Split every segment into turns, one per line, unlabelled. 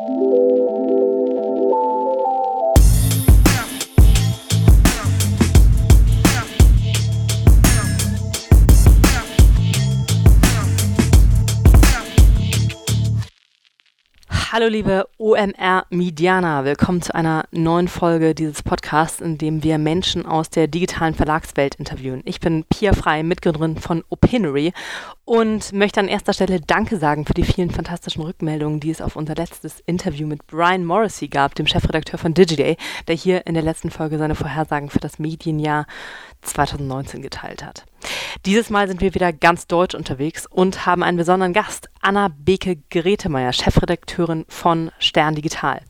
you Hallo liebe OMR-Medianer, willkommen zu einer neuen Folge dieses Podcasts, in dem wir Menschen aus der digitalen Verlagswelt interviewen. Ich bin Pia Frei, Mitgründerin von Opinory und möchte an erster Stelle Danke sagen für die vielen fantastischen Rückmeldungen, die es auf unser letztes Interview mit Brian Morrissey gab, dem Chefredakteur von Digiday, der hier in der letzten Folge seine Vorhersagen für das Medienjahr 2019 geteilt hat. Dieses Mal sind wir wieder ganz deutsch unterwegs und haben einen besonderen Gast, Anna Beke Gretemeyer, Chefredakteurin von Stern Digital.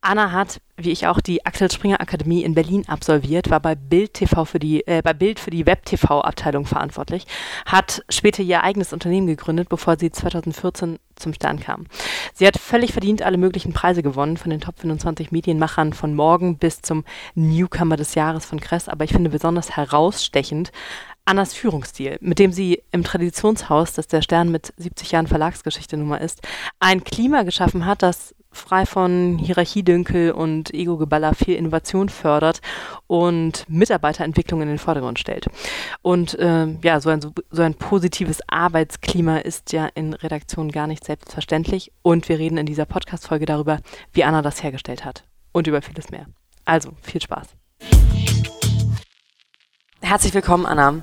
Anna hat, wie ich auch, die Axel Springer Akademie in Berlin absolviert, war bei Bild TV für die, äh, bei Bild für die Web TV Abteilung verantwortlich, hat später ihr eigenes Unternehmen gegründet, bevor sie 2014 zum Stern kam. Sie hat völlig verdient alle möglichen Preise gewonnen, von den Top 25 Medienmachern von morgen bis zum Newcomer des Jahres von Kress, aber ich finde besonders herausstechend Annas Führungsstil, mit dem sie im Traditionshaus, das der Stern mit 70 Jahren Verlagsgeschichte Nummer ist, ein Klima geschaffen hat, das frei von Hierarchiedünkel und Ego-Geballer viel Innovation fördert und Mitarbeiterentwicklung in den Vordergrund stellt. Und äh, ja, so ein, so ein positives Arbeitsklima ist ja in Redaktionen gar nicht selbstverständlich. Und wir reden in dieser Podcast-Folge darüber, wie Anna das hergestellt hat und über vieles mehr. Also, viel Spaß. Herzlich willkommen, Anna.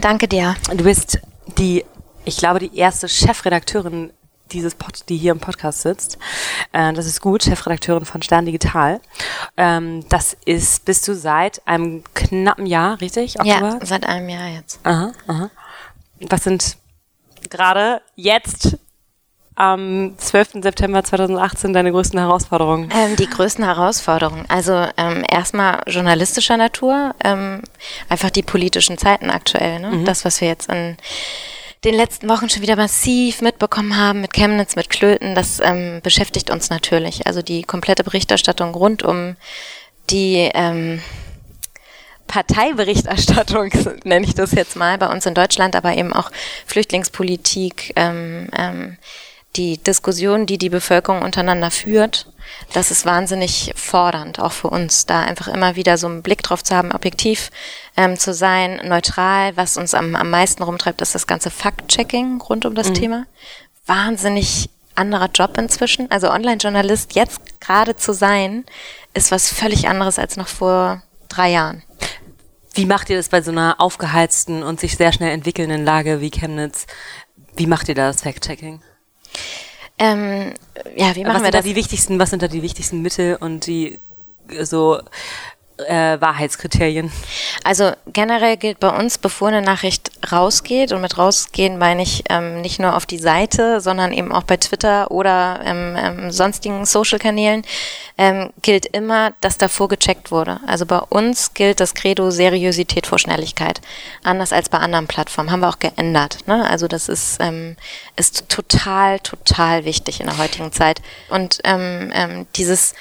Danke dir.
Du bist die, ich glaube, die erste Chefredakteurin dieses Pod, die hier im Podcast sitzt. Äh, das ist gut, Chefredakteurin von Stern Digital. Ähm, das ist, bist du seit einem knappen Jahr, richtig?
Oktober? Ja, seit einem Jahr jetzt.
Aha, aha. Was sind gerade jetzt am 12. September 2018 deine größten Herausforderungen?
Ähm, die größten Herausforderungen. Also ähm, erstmal journalistischer Natur, ähm, einfach die politischen Zeiten aktuell. Ne? Mhm. Das, was wir jetzt in den letzten Wochen schon wieder massiv mitbekommen haben mit Chemnitz, mit Klöten, das ähm, beschäftigt uns natürlich. Also die komplette Berichterstattung rund um die ähm, Parteiberichterstattung, nenne ich das jetzt mal, bei uns in Deutschland, aber eben auch Flüchtlingspolitik, ähm, ähm, die Diskussion, die die Bevölkerung untereinander führt, das ist wahnsinnig fordernd, auch für uns, da einfach immer wieder so einen Blick drauf zu haben, objektiv ähm, zu sein, neutral. Was uns am, am meisten rumtreibt, ist das ganze Fact-Checking rund um das mhm. Thema. Wahnsinnig anderer Job inzwischen. Also Online-Journalist jetzt gerade zu sein, ist was völlig anderes als noch vor drei Jahren.
Wie macht ihr das bei so einer aufgeheizten und sich sehr schnell entwickelnden Lage wie Chemnitz? Wie macht ihr da das Fact-Checking?
Ähm, ja, wie machen
was
wir
das?
Da
die wichtigsten, was sind da die wichtigsten Mittel und die so äh, Wahrheitskriterien?
Also generell gilt bei uns, bevor eine Nachricht rausgeht, und mit rausgehen meine ich ähm, nicht nur auf die Seite, sondern eben auch bei Twitter oder ähm, ähm, sonstigen Social-Kanälen, ähm, gilt immer, dass davor gecheckt wurde. Also bei uns gilt das Credo Seriosität vor Schnelligkeit. Anders als bei anderen Plattformen. Haben wir auch geändert. Ne? Also das ist, ähm, ist total, total wichtig in der heutigen Zeit. Und ähm, ähm, dieses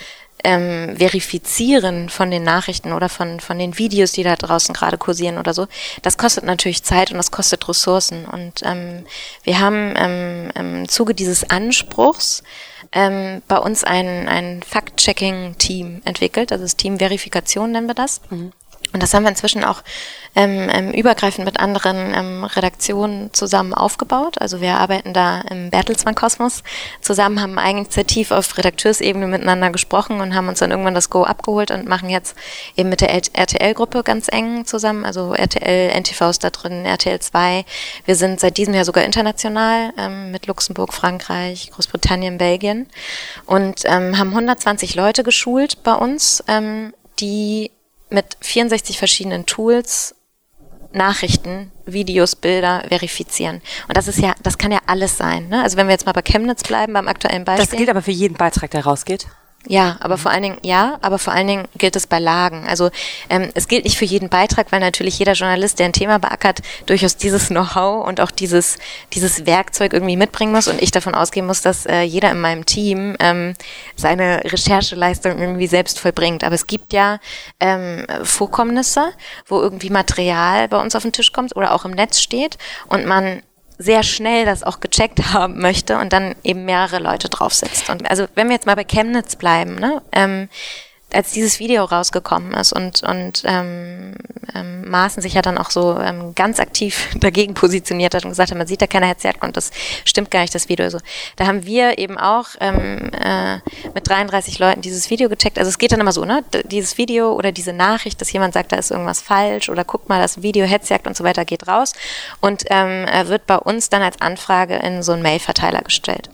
ähm, Verifizieren von den Nachrichten oder von, von den Videos, die da draußen gerade kursieren oder so, das kostet natürlich Zeit und das kostet Ressourcen. Und ähm, wir haben ähm, im Zuge dieses Anspruchs ähm, bei uns ein, ein Fact-Checking-Team entwickelt, also das Team Verifikation nennen wir das. Mhm. Und das haben wir inzwischen auch ähm, ähm, übergreifend mit anderen ähm, Redaktionen zusammen aufgebaut. Also wir arbeiten da im Bertelsmann Kosmos zusammen, haben eigeninitiativ auf Redakteursebene miteinander gesprochen und haben uns dann irgendwann das Go abgeholt und machen jetzt eben mit der RTL-Gruppe ganz eng zusammen. Also RTL, NTV ist da drin, RTL 2. Wir sind seit diesem Jahr sogar international ähm, mit Luxemburg, Frankreich, Großbritannien, Belgien und ähm, haben 120 Leute geschult bei uns, ähm, die mit 64 verschiedenen Tools Nachrichten, Videos, Bilder verifizieren. Und das ist ja, das kann ja alles sein. Ne? Also wenn wir jetzt mal bei Chemnitz bleiben, beim aktuellen Beispiel.
Das gilt aber für jeden Beitrag, der rausgeht.
Ja, aber vor allen Dingen, ja, aber vor allen Dingen gilt es bei Lagen. Also ähm, es gilt nicht für jeden Beitrag, weil natürlich jeder Journalist, der ein Thema beackert, durchaus dieses Know-how und auch dieses, dieses Werkzeug irgendwie mitbringen muss und ich davon ausgehen muss, dass äh, jeder in meinem Team ähm, seine Rechercheleistung irgendwie selbst vollbringt. Aber es gibt ja ähm, Vorkommnisse, wo irgendwie Material bei uns auf den Tisch kommt oder auch im Netz steht und man sehr schnell das auch gecheckt haben möchte und dann eben mehrere Leute draufsetzt. Und also wenn wir jetzt mal bei Chemnitz bleiben, ne, ähm, als dieses Video rausgekommen ist und, und ähm, ähm, Maaßen sich ja dann auch so ähm, ganz aktiv dagegen positioniert hat und gesagt hat, man sieht da keine Herzjagd das stimmt gar nicht, das Video so. Da haben wir eben auch ähm, äh, mit 33 Leuten dieses Video gecheckt. Also es geht dann immer so, ne? Dieses Video oder diese Nachricht, dass jemand sagt, da ist irgendwas falsch oder guckt mal, das Video Hetzjagd und so weiter geht raus und ähm, wird bei uns dann als Anfrage in so einen Mailverteiler gestellt.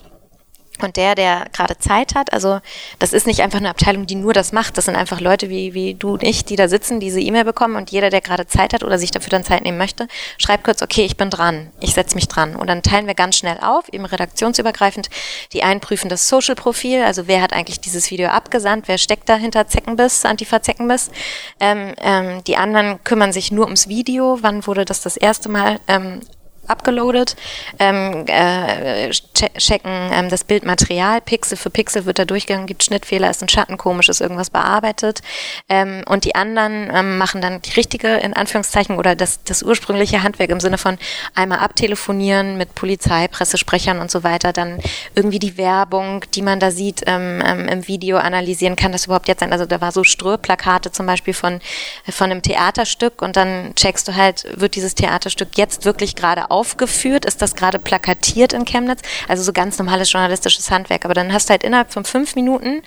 Und der, der gerade Zeit hat, also das ist nicht einfach eine Abteilung, die nur das macht, das sind einfach Leute wie, wie du und ich, die da sitzen, diese E-Mail bekommen und jeder, der gerade Zeit hat oder sich dafür dann Zeit nehmen möchte, schreibt kurz, okay, ich bin dran, ich setze mich dran. Und dann teilen wir ganz schnell auf, eben redaktionsübergreifend, die einen prüfen das Social-Profil, also wer hat eigentlich dieses Video abgesandt, wer steckt dahinter Zeckenbiss, Antifa-Zeckenbiss. Ähm, ähm, die anderen kümmern sich nur ums Video, wann wurde das das erste Mal ähm, abgeloadet, ähm, äh, checken ähm, das Bildmaterial, Pixel für Pixel wird da durchgegangen, gibt Schnittfehler, ist ein Schatten komisch, ist irgendwas bearbeitet. Ähm, und die anderen ähm, machen dann die richtige, in Anführungszeichen, oder das, das ursprüngliche Handwerk im Sinne von einmal abtelefonieren mit Polizei, Pressesprechern und so weiter, dann irgendwie die Werbung, die man da sieht, ähm, ähm, im Video analysieren, kann das überhaupt jetzt sein, also da war so Ströplakate zum Beispiel von, von einem Theaterstück und dann checkst du halt, wird dieses Theaterstück jetzt wirklich gerade aufgeführt? Ist das gerade plakatiert in Chemnitz? Also so ganz normales journalistisches Handwerk. Aber dann hast du halt innerhalb von fünf Minuten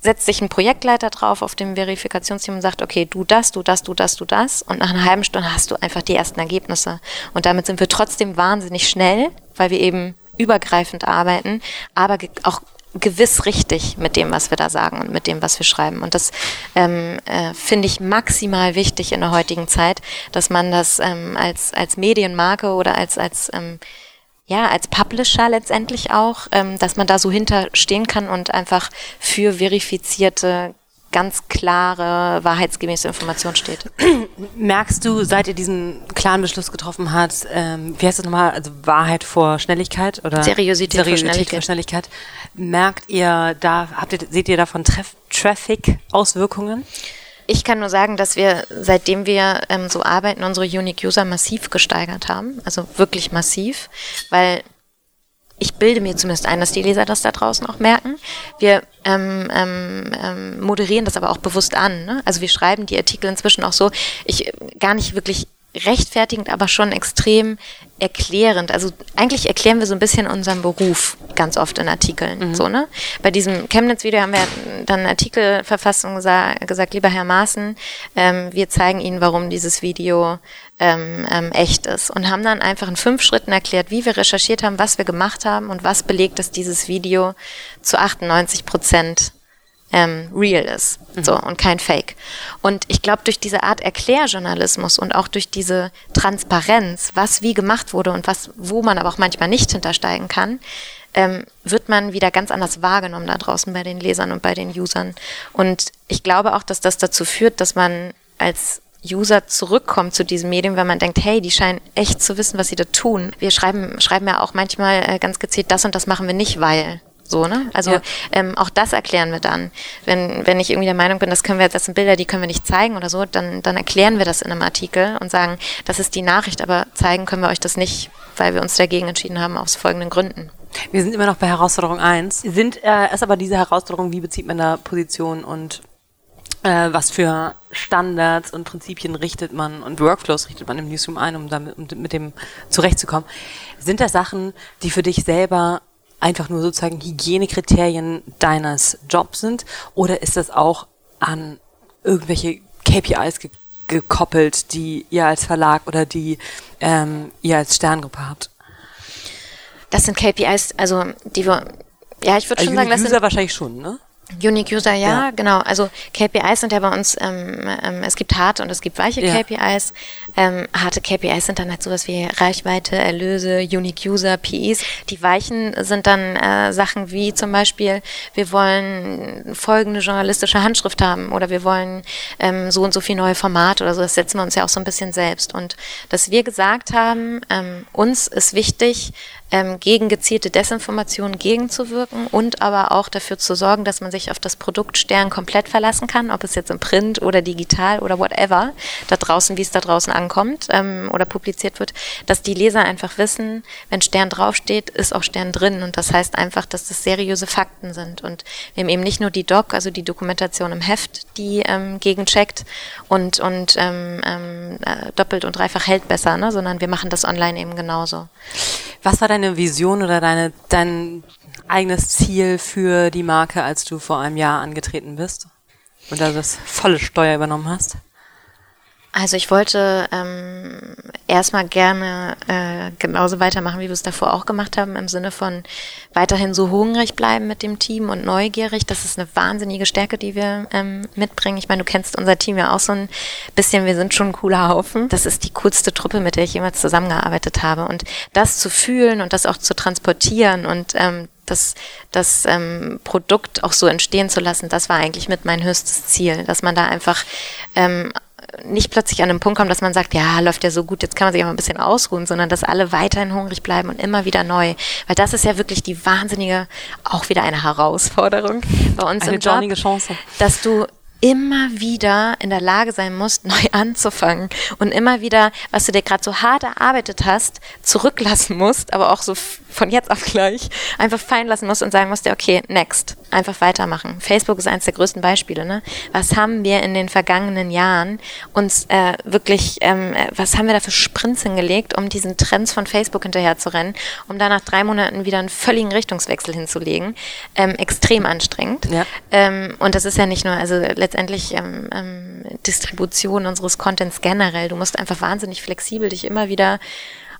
setzt sich ein Projektleiter drauf auf dem Verifikationsteam und sagt, okay, du das, du das, du das, du das. Und nach einer halben Stunde hast du einfach die ersten Ergebnisse. Und damit sind wir trotzdem wahnsinnig schnell, weil wir eben übergreifend arbeiten, aber auch gewiss richtig mit dem, was wir da sagen und mit dem, was wir schreiben. Und das ähm, äh, finde ich maximal wichtig in der heutigen Zeit, dass man das ähm, als, als Medienmarke oder als, als ähm, ja, als Publisher letztendlich auch, ähm, dass man da so hinterstehen kann und einfach für verifizierte ganz klare, wahrheitsgemäße Information steht.
Merkst du, seit ihr diesen klaren Beschluss getroffen habt, ähm, wie heißt das nochmal, also Wahrheit vor Schnelligkeit oder
Seriosität, Seriosität vor, Schnelligkeit. vor
Schnelligkeit? Merkt ihr da, habt ihr, seht ihr davon Traffic-Auswirkungen?
Ich kann nur sagen, dass wir, seitdem wir ähm, so arbeiten, unsere Unique User massiv gesteigert haben. Also wirklich massiv, weil ich bilde mir zumindest ein, dass die Leser das da draußen auch merken. Wir ähm, ähm, ähm, moderieren das aber auch bewusst an. Ne? Also wir schreiben die Artikel inzwischen auch so, ich äh, gar nicht wirklich rechtfertigend, aber schon extrem erklärend. Also eigentlich erklären wir so ein bisschen unseren Beruf ganz oft in Artikeln. Mhm. So, ne? Bei diesem Chemnitz-Video haben wir dann einen Artikel verfasst und gesagt, lieber Herr Maaßen, ähm, wir zeigen Ihnen, warum dieses Video ähm, ähm, echt ist. Und haben dann einfach in fünf Schritten erklärt, wie wir recherchiert haben, was wir gemacht haben und was belegt, dass dieses Video zu 98 Prozent ähm, real ist mhm. so und kein Fake. Und ich glaube, durch diese Art Erklärjournalismus und auch durch diese Transparenz, was wie gemacht wurde und was, wo man aber auch manchmal nicht hintersteigen kann, ähm, wird man wieder ganz anders wahrgenommen da draußen bei den Lesern und bei den Usern. Und ich glaube auch, dass das dazu führt, dass man als User zurückkommt zu diesem Medium, wenn man denkt, hey, die scheinen echt zu wissen, was sie da tun. Wir schreiben, schreiben ja auch manchmal äh, ganz gezielt, das und das machen wir nicht, weil. So, ne? Also ja. ähm, auch das erklären wir dann. Wenn, wenn ich irgendwie der Meinung bin, das können wir, das sind Bilder, die können wir nicht zeigen oder so, dann, dann erklären wir das in einem Artikel und sagen, das ist die Nachricht, aber zeigen können wir euch das nicht, weil wir uns dagegen entschieden haben, aus folgenden Gründen.
Wir sind immer noch bei Herausforderung 1. Sind äh, ist aber diese Herausforderung, wie bezieht man da Position und äh, was für Standards und Prinzipien richtet man und Workflows richtet man im Newsroom ein, um damit um mit dem zurechtzukommen. Sind das Sachen, die für dich selber einfach nur sozusagen Hygienekriterien deines Jobs sind? Oder ist das auch an irgendwelche KPIs ge gekoppelt, die ihr als Verlag oder die ähm, ihr als Sterngruppe habt?
Das sind KPIs, also die wir, ja, ich würde also schon sagen, das
sind wahrscheinlich schon, ne?
Unique User, ja, ja, genau. Also KPIs sind ja bei uns, ähm, ähm, es gibt harte und es gibt weiche ja. KPIs. Ähm, harte KPIs sind dann halt sowas wie Reichweite, Erlöse, Unique User, PEs. Die weichen sind dann äh, Sachen wie zum Beispiel, wir wollen folgende journalistische Handschrift haben oder wir wollen ähm, so und so viel neue Formate oder so. Das setzen wir uns ja auch so ein bisschen selbst. Und dass wir gesagt haben, ähm, uns ist wichtig, ähm, gegen gezielte Desinformation gegenzuwirken und aber auch dafür zu sorgen, dass man sich auf das Produkt Stern komplett verlassen kann, ob es jetzt im Print oder digital oder whatever, da draußen, wie es da draußen ankommt ähm, oder publiziert wird, dass die Leser einfach wissen, wenn Stern draufsteht, ist auch Stern drin und das heißt einfach, dass das seriöse Fakten sind und wir haben eben nicht nur die Doc, also die Dokumentation im Heft, die ähm, gegencheckt und, und ähm, ähm, äh, doppelt und dreifach hält besser, ne? sondern wir machen das online eben genauso.
Was war deine Vision oder deine, dein eigenes Ziel für die Marke, als du vor einem Jahr angetreten bist und da das volle Steuer übernommen hast?
Also ich wollte ähm, erstmal gerne äh, genauso weitermachen, wie wir es davor auch gemacht haben, im Sinne von weiterhin so hungrig bleiben mit dem Team und neugierig. Das ist eine wahnsinnige Stärke, die wir ähm, mitbringen. Ich meine, du kennst unser Team ja auch so ein bisschen, wir sind schon ein cooler Haufen. Das ist die coolste Truppe, mit der ich jemals zusammengearbeitet habe. Und das zu fühlen und das auch zu transportieren und ähm, das, das ähm, Produkt auch so entstehen zu lassen, das war eigentlich mit mein höchstes Ziel, dass man da einfach ähm, nicht plötzlich an einem Punkt kommt, dass man sagt, ja, läuft ja so gut, jetzt kann man sich auch mal ein bisschen ausruhen, sondern dass alle weiterhin hungrig bleiben und immer wieder neu. Weil das ist ja wirklich die wahnsinnige, auch wieder eine Herausforderung bei uns
eine
im Job,
Chance.
dass du immer wieder in der Lage sein musst, neu anzufangen und immer wieder, was du dir gerade so hart erarbeitet hast, zurücklassen musst, aber auch so von jetzt auf gleich einfach fallen lassen musst und sagen musst, okay, next, einfach weitermachen. Facebook ist eines der größten Beispiele. Ne? Was haben wir in den vergangenen Jahren uns äh, wirklich, ähm, äh, was haben wir da für Sprints hingelegt, um diesen Trends von Facebook hinterher zu rennen, um da nach drei Monaten wieder einen völligen Richtungswechsel hinzulegen? Ähm, extrem anstrengend. Ja. Ähm, und das ist ja nicht nur, also letztendlich ähm, ähm, Distribution unseres Contents generell. Du musst einfach wahnsinnig flexibel dich immer wieder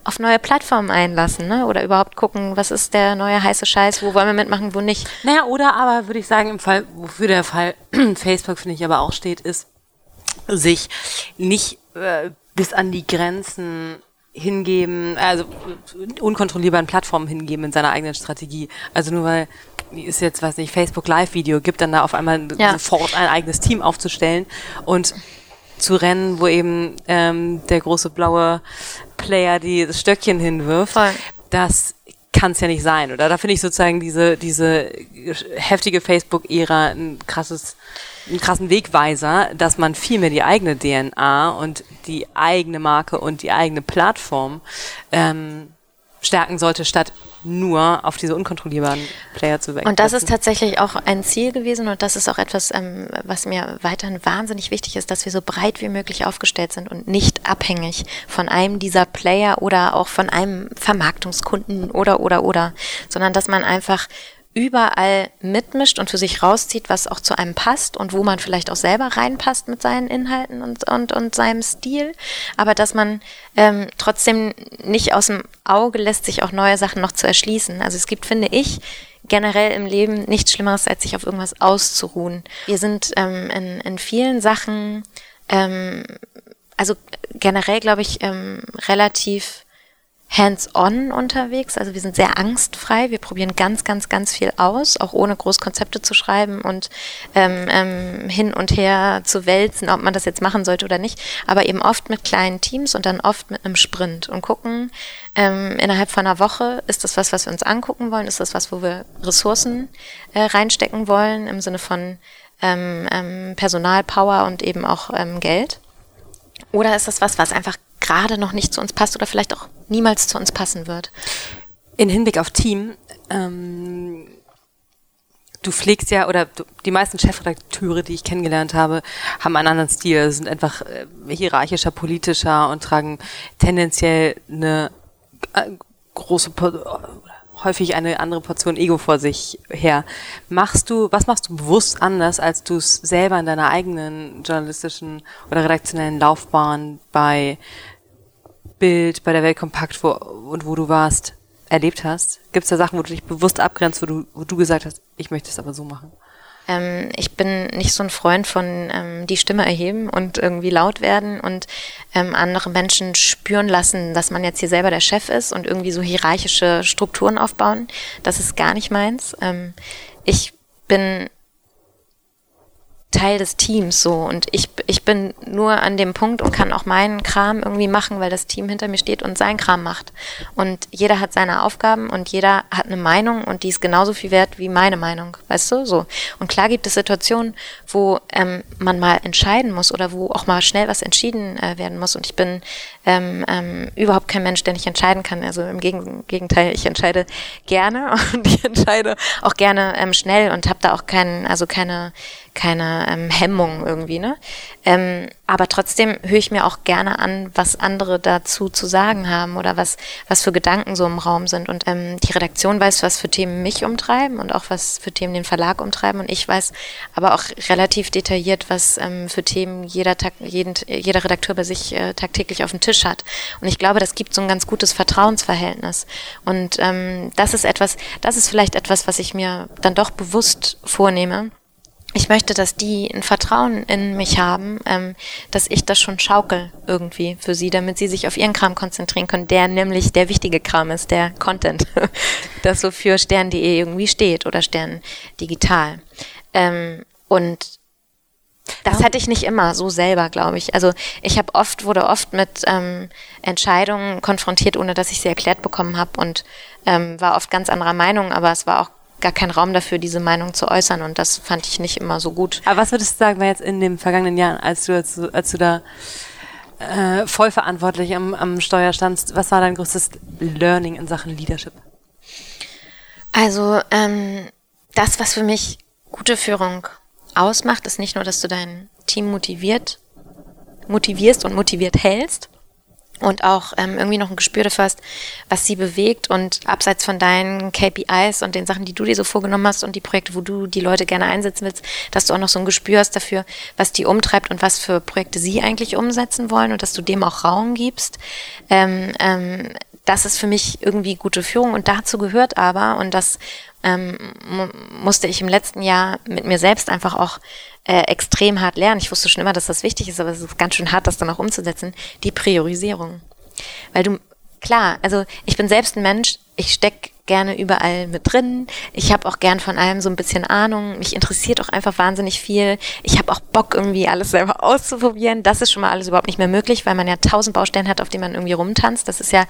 auf neue Plattformen einlassen, ne? Oder überhaupt gucken, was ist der neue heiße Scheiß, wo wollen wir mitmachen, wo nicht.
Naja, oder aber würde ich sagen, im Fall, wofür der Fall Facebook, finde ich, aber auch steht, ist, sich nicht äh, bis an die Grenzen hingeben, also unkontrollierbaren Plattformen hingeben in seiner eigenen Strategie. Also nur weil ist jetzt, weiß nicht, Facebook Live-Video gibt, dann da auf einmal ja. sofort ein eigenes Team aufzustellen und zu rennen, wo eben ähm, der große blaue Player die das Stöckchen hinwirft. Voll. Das kann es ja nicht sein, oder? Da finde ich sozusagen diese, diese heftige Facebook-Ära ein krasses, einen krassen Wegweiser, dass man viel mehr die eigene DNA und die eigene Marke und die eigene Plattform ähm, stärken sollte, statt nur auf diese unkontrollierbaren Player zu wechseln.
Und das ist tatsächlich auch ein Ziel gewesen und das ist auch etwas, ähm, was mir weiterhin wahnsinnig wichtig ist, dass wir so breit wie möglich aufgestellt sind und nicht abhängig von einem dieser Player oder auch von einem Vermarktungskunden oder oder oder, sondern dass man einfach überall mitmischt und für sich rauszieht, was auch zu einem passt und wo man vielleicht auch selber reinpasst mit seinen Inhalten und, und, und seinem Stil, aber dass man ähm, trotzdem nicht aus dem Auge lässt, sich auch neue Sachen noch zu erschließen. Also es gibt, finde ich, generell im Leben nichts Schlimmeres, als sich auf irgendwas auszuruhen. Wir sind ähm, in, in vielen Sachen, ähm, also generell glaube ich, ähm, relativ hands-on unterwegs. Also wir sind sehr angstfrei. Wir probieren ganz, ganz, ganz viel aus, auch ohne groß Konzepte zu schreiben und ähm, ähm, hin und her zu wälzen, ob man das jetzt machen sollte oder nicht. Aber eben oft mit kleinen Teams und dann oft mit einem Sprint und gucken, ähm, innerhalb von einer Woche, ist das was, was wir uns angucken wollen? Ist das was, wo wir Ressourcen äh, reinstecken wollen im Sinne von ähm, ähm, Personal, Power und eben auch ähm, Geld? Oder ist das was, was einfach gerade noch nicht zu uns passt oder vielleicht auch niemals zu uns passen wird?
In Hinblick auf Team, ähm, du pflegst ja, oder du, die meisten Chefredakteure, die ich kennengelernt habe, haben einen anderen Stil, sind einfach äh, hierarchischer, politischer und tragen tendenziell eine äh, große häufig eine andere Portion Ego vor sich her. Machst du, was machst du bewusst anders, als du es selber in deiner eigenen journalistischen oder redaktionellen Laufbahn bei Bild, bei der Welt kompakt wo, und wo du warst, erlebt hast? Gibt es da Sachen, wo du dich bewusst abgrenzt, wo du, wo du gesagt hast, ich möchte es aber so machen?
Ähm, ich bin nicht so ein Freund von ähm, die Stimme erheben und irgendwie laut werden und ähm, andere Menschen spüren lassen, dass man jetzt hier selber der Chef ist und irgendwie so hierarchische Strukturen aufbauen. Das ist gar nicht meins. Ähm, ich bin Teil des Teams so und ich, ich bin nur an dem Punkt und kann auch meinen Kram irgendwie machen, weil das Team hinter mir steht und sein Kram macht. Und jeder hat seine Aufgaben und jeder hat eine Meinung und die ist genauso viel wert wie meine Meinung, weißt du, so. Und klar gibt es Situationen, wo ähm, man mal entscheiden muss oder wo auch mal schnell was entschieden äh, werden muss und ich bin ähm, ähm, überhaupt kein Mensch, der nicht entscheiden kann. Also im Gegenteil, ich entscheide gerne und ich entscheide auch gerne ähm, schnell und habe da auch keinen, also keine keine ähm, Hemmung irgendwie, ne? Ähm, aber trotzdem höre ich mir auch gerne an, was andere dazu zu sagen haben oder was, was für Gedanken so im Raum sind. Und ähm, die Redaktion weiß, was für Themen mich umtreiben und auch was für Themen den Verlag umtreiben. Und ich weiß aber auch relativ detailliert, was ähm, für Themen jeder, jeden, jeder Redakteur bei sich äh, tagtäglich auf dem Tisch hat. Und ich glaube, das gibt so ein ganz gutes Vertrauensverhältnis. Und ähm, das ist etwas, das ist vielleicht etwas, was ich mir dann doch bewusst vornehme ich möchte, dass die ein Vertrauen in mich haben, ähm, dass ich das schon schaukel irgendwie für sie, damit sie sich auf ihren Kram konzentrieren können, der nämlich der wichtige Kram ist, der Content, das so für stern.de irgendwie steht oder Stern digital. Ähm, und das hatte ich nicht immer so selber, glaube ich. Also ich habe oft, wurde oft mit ähm, Entscheidungen konfrontiert, ohne dass ich sie erklärt bekommen habe und ähm, war oft ganz anderer Meinung, aber es war auch gar keinen Raum dafür, diese Meinung zu äußern und das fand ich nicht immer so gut.
Aber was würdest du sagen, war jetzt in den vergangenen Jahren, als du, als du, als du da äh, voll verantwortlich am, am Steuer standst, was war dein größtes Learning in Sachen Leadership?
Also ähm, das, was für mich gute Führung ausmacht, ist nicht nur, dass du dein Team motiviert, motivierst und motiviert hältst, und auch ähm, irgendwie noch ein Gespür dafür hast, was sie bewegt und abseits von deinen KPIs und den Sachen, die du dir so vorgenommen hast und die Projekte, wo du die Leute gerne einsetzen willst, dass du auch noch so ein Gespür hast dafür, was die umtreibt und was für Projekte sie eigentlich umsetzen wollen und dass du dem auch Raum gibst. Ähm, ähm, das ist für mich irgendwie gute Führung und dazu gehört aber, und das ähm, musste ich im letzten Jahr mit mir selbst einfach auch äh, extrem hart lernen. Ich wusste schon immer, dass das wichtig ist, aber es ist ganz schön hart, das dann auch umzusetzen. Die Priorisierung. Weil du, klar, also ich bin selbst ein Mensch, ich steck gerne überall mit drin. Ich habe auch gern von allem so ein bisschen Ahnung. Mich interessiert auch einfach wahnsinnig viel. Ich habe auch Bock, irgendwie alles selber auszuprobieren. Das ist schon mal alles überhaupt nicht mehr möglich, weil man ja tausend Baustellen hat, auf denen man irgendwie rumtanzt. Das ist ja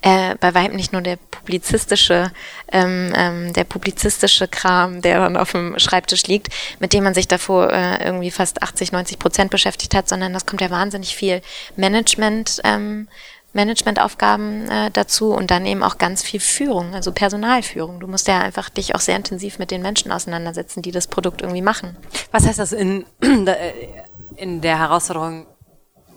äh, bei weitem nicht nur der publizistische, ähm, ähm, der publizistische Kram, der dann auf dem Schreibtisch liegt, mit dem man sich davor äh, irgendwie fast 80, 90 Prozent beschäftigt hat, sondern das kommt ja wahnsinnig viel Management. Ähm, Managementaufgaben äh, dazu und dann eben auch ganz viel Führung, also Personalführung. Du musst ja einfach dich auch sehr intensiv mit den Menschen auseinandersetzen, die das Produkt irgendwie machen.
Was heißt das in, in der Herausforderung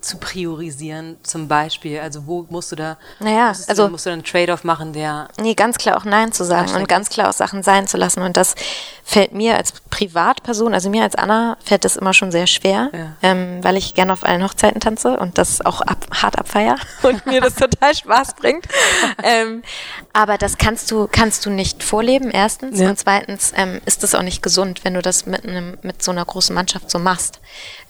zu priorisieren, zum Beispiel? Also wo musst du da,
naja,
musst
also
du, musst du einen Trade-off machen, der
nee, ganz klar auch Nein zu sagen und ganz klar auch Sachen sein zu lassen. Und das fällt mir als Privatperson, also mir als Anna, fällt das immer schon sehr schwer, ja. ähm, weil ich gerne auf allen Hochzeiten tanze und das auch ab, hart abfeier und mir das total Spaß bringt. ähm, aber das kannst du, kannst du nicht vorleben, erstens. Ja. Und zweitens ähm, ist das auch nicht gesund, wenn du das mit, einem, mit so einer großen Mannschaft so machst.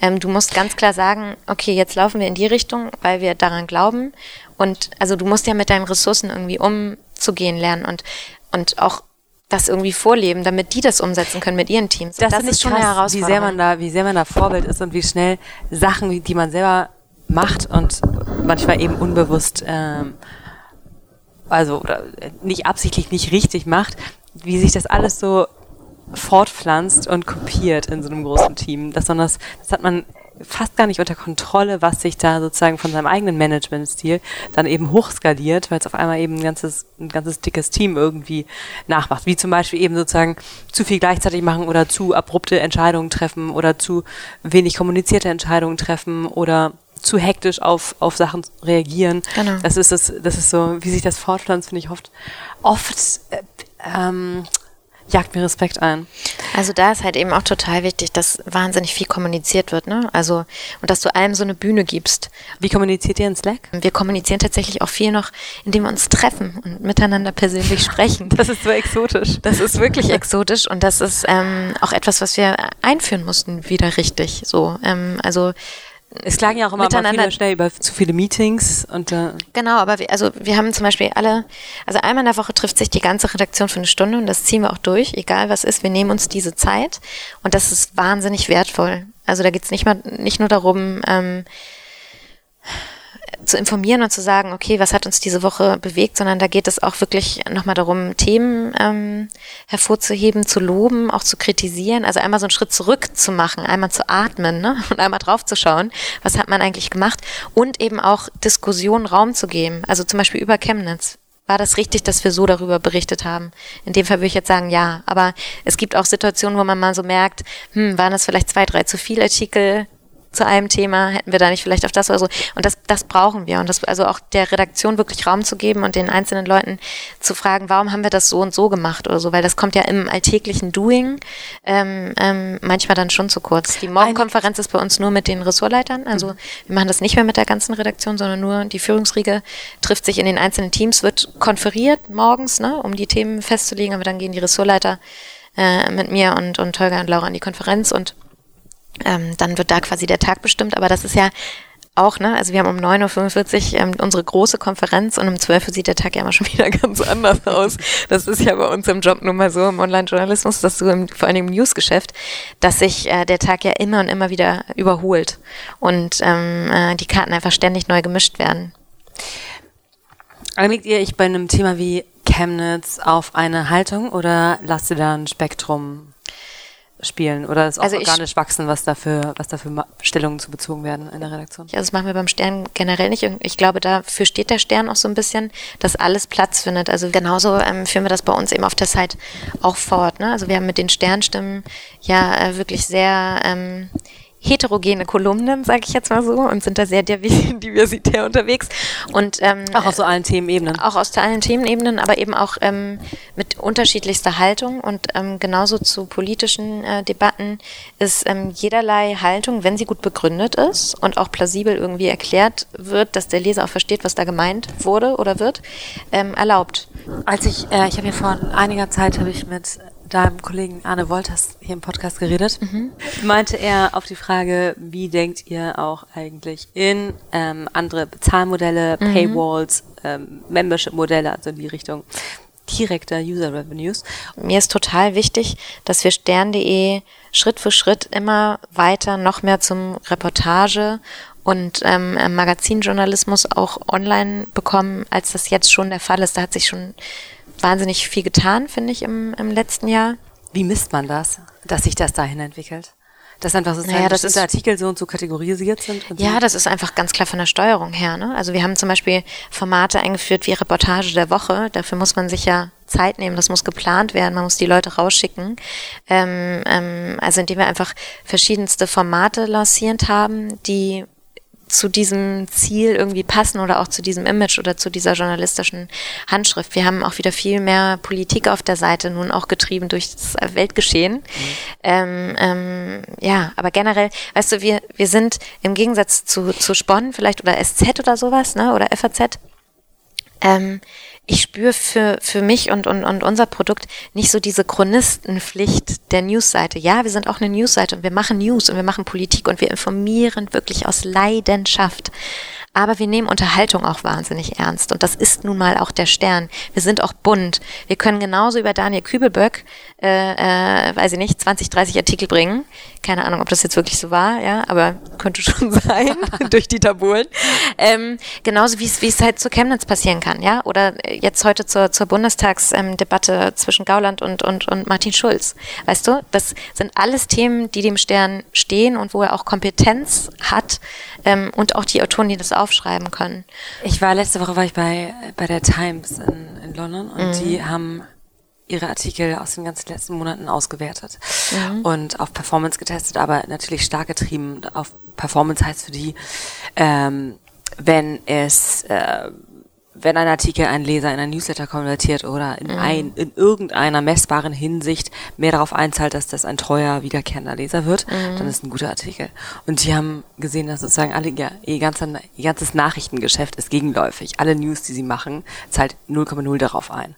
Ähm, du musst ganz klar sagen, okay, jetzt laufen wir in die Richtung, weil wir daran glauben. Und also du musst ja mit deinen Ressourcen irgendwie umzugehen lernen und, und auch das irgendwie vorleben, damit die das umsetzen können mit ihren Teams.
Das, das ist schon krass, eine Herausforderung. Wie sehr man da, wie sehr man da Vorbild ist und wie schnell Sachen, die man selber macht und manchmal eben unbewusst, ähm, also oder nicht absichtlich nicht richtig macht, wie sich das alles so fortpflanzt und kopiert in so einem großen Team. Das, das, das hat man fast gar nicht unter Kontrolle, was sich da sozusagen von seinem eigenen Managementstil dann eben hochskaliert, weil es auf einmal eben ein ganzes, ein ganzes dickes Team irgendwie nachmacht. Wie zum Beispiel eben sozusagen zu viel gleichzeitig machen oder zu abrupte Entscheidungen treffen oder zu wenig kommunizierte Entscheidungen treffen oder zu hektisch auf, auf Sachen reagieren. Genau. Das ist das, das ist so, wie sich das fortpflanzt, finde ich oft, oft äh, ähm, jagt mir Respekt ein.
Also da ist halt eben auch total wichtig, dass wahnsinnig viel kommuniziert wird, ne? Also und dass du allem so eine Bühne gibst.
Wie kommuniziert ihr in Slack?
Wir kommunizieren tatsächlich auch viel noch, indem wir uns treffen und miteinander persönlich sprechen.
Das ist so exotisch.
Das ist wirklich exotisch und das ist ähm, auch etwas, was wir einführen mussten, wieder richtig. So, ähm, also
es klagen ja auch immer, immer viele schnell über zu viele Meetings und äh
genau, aber wir, also wir haben zum Beispiel alle, also einmal in der Woche trifft sich die ganze Redaktion für eine Stunde und das ziehen wir auch durch, egal was ist. Wir nehmen uns diese Zeit und das ist wahnsinnig wertvoll. Also da geht es nicht mal nicht nur darum. Ähm, zu informieren und zu sagen, okay, was hat uns diese Woche bewegt, sondern da geht es auch wirklich nochmal darum, Themen ähm, hervorzuheben, zu loben, auch zu kritisieren, also einmal so einen Schritt zurück zu machen, einmal zu atmen ne? und einmal draufzuschauen, was hat man eigentlich gemacht und eben auch Diskussionen Raum zu geben, also zum Beispiel über Chemnitz. War das richtig, dass wir so darüber berichtet haben? In dem Fall würde ich jetzt sagen, ja. Aber es gibt auch Situationen, wo man mal so merkt, hm, waren das vielleicht zwei, drei zu viele Artikel? Zu einem Thema, hätten wir da nicht vielleicht auf das oder so. Und das, das brauchen wir. Und das, also auch der Redaktion wirklich Raum zu geben und den einzelnen Leuten zu fragen, warum haben wir das so und so gemacht oder so, weil das kommt ja im alltäglichen Doing ähm, ähm, manchmal dann schon zu kurz. Die Morgenkonferenz ist bei uns nur mit den Ressortleitern. Also mhm. wir machen das nicht mehr mit der ganzen Redaktion, sondern nur die Führungsriege trifft sich in den einzelnen Teams, wird konferiert morgens, ne, um die Themen festzulegen, aber dann gehen die Ressortleiter äh, mit mir und, und Holger und Laura an die Konferenz und ähm, dann wird da quasi der Tag bestimmt. Aber das ist ja auch, ne? Also wir haben um 9.45 Uhr ähm, unsere große Konferenz und um 12 Uhr sieht der Tag ja immer schon wieder ganz anders aus. Das ist ja bei uns im Job nun mal so, im Online-Journalismus, dass du im, vor allem im Newsgeschäft, dass sich äh, der Tag ja immer und immer wieder überholt und ähm, äh, die Karten einfach ständig neu gemischt werden.
Einigt ihr euch bei einem Thema wie Chemnitz auf eine Haltung oder lasst ihr da ein Spektrum spielen oder ist auch also organisch wachsen, was dafür, was dafür Stellungen zu bezogen werden in der Redaktion?
Also das machen wir beim Stern generell nicht. Ich glaube, dafür steht der Stern auch so ein bisschen, dass alles Platz findet. Also genauso ähm, führen wir das bei uns eben auf der Site auch fort. Ne? Also wir haben mit den Sternstimmen ja äh, wirklich sehr ähm, heterogene Kolumnen, sage ich jetzt mal so, und sind da sehr diversitär unterwegs. Und ähm,
auch aus so allen Themenebenen.
Auch aus allen Themenebenen, aber eben auch ähm, mit unterschiedlichster Haltung und ähm, genauso zu politischen äh, Debatten ist ähm, jederlei Haltung, wenn sie gut begründet ist und auch plausibel irgendwie erklärt wird, dass der Leser auch versteht, was da gemeint wurde oder wird, ähm, erlaubt.
Als ich, äh, ich habe ja vor einiger Zeit habe ich mit deinem Kollegen Arne Wolters hier im Podcast geredet, mhm. meinte er auf die Frage, wie denkt ihr auch eigentlich in ähm, andere Bezahlmodelle, mhm. Paywalls, ähm, Membership-Modelle, also in die Richtung direkter User Revenues.
Mir ist total wichtig, dass wir stern.de Schritt für Schritt immer weiter noch mehr zum Reportage und ähm, Magazinjournalismus auch online bekommen, als das jetzt schon der Fall ist. Da hat sich schon wahnsinnig viel getan, finde ich, im, im letzten Jahr.
Wie misst man das, dass sich das dahin entwickelt? Dass einfach sozusagen naja, das ist, Artikel so und so kategorisiert sind?
ja, so. das ist einfach ganz klar von der Steuerung her. Ne? Also wir haben zum Beispiel Formate eingeführt wie Reportage der Woche. Dafür muss man sich ja Zeit nehmen, das muss geplant werden, man muss die Leute rausschicken. Ähm, ähm, also indem wir einfach verschiedenste Formate lancierend haben, die zu diesem Ziel irgendwie passen oder auch zu diesem Image oder zu dieser journalistischen Handschrift. Wir haben auch wieder viel mehr Politik auf der Seite, nun auch getrieben durch das Weltgeschehen. Mhm. Ähm, ähm, ja, aber generell, weißt du, wir, wir sind im Gegensatz zu, zu Spon vielleicht oder SZ oder sowas, ne, oder FAZ, ähm, ich spüre für, für mich und, und, und unser Produkt nicht so diese Chronistenpflicht der Newsseite. Ja, wir sind auch eine Newsseite und wir machen News und wir machen Politik und wir informieren wirklich aus Leidenschaft. Aber wir nehmen Unterhaltung auch wahnsinnig ernst. Und das ist nun mal auch der Stern. Wir sind auch bunt. Wir können genauso über Daniel Kübelböck, äh, äh, weiß ich nicht, 20, 30 Artikel bringen. Keine Ahnung, ob das jetzt wirklich so war, ja, aber könnte schon sein, durch die Tabulen. Ähm, genauso wie es, halt zu Chemnitz passieren kann, ja. Oder jetzt heute zur, zur Bundestagsdebatte ähm, zwischen Gauland und, und, und Martin Schulz. Weißt du, das sind alles Themen, die dem Stern stehen und wo er auch Kompetenz hat ähm, und auch die Autoren, die das aufschreiben können.
Ich war letzte Woche war ich bei, bei der Times in, in London und mhm. die haben ihre Artikel aus den ganzen letzten Monaten ausgewertet mhm. und auf Performance getestet, aber natürlich stark getrieben auf Performance heißt für die, ähm, wenn es äh, wenn ein Artikel einen Leser in ein Newsletter konvertiert oder in, mhm. ein, in irgendeiner messbaren Hinsicht mehr darauf einzahlt, dass das ein treuer, wiederkehrender Leser wird, mhm. dann ist ein guter Artikel. Und die haben gesehen, dass sozusagen alle, ja, ihr, ganzer, ihr ganzes Nachrichtengeschäft ist gegenläufig. Alle News, die sie machen, zahlt 0,0 darauf ein.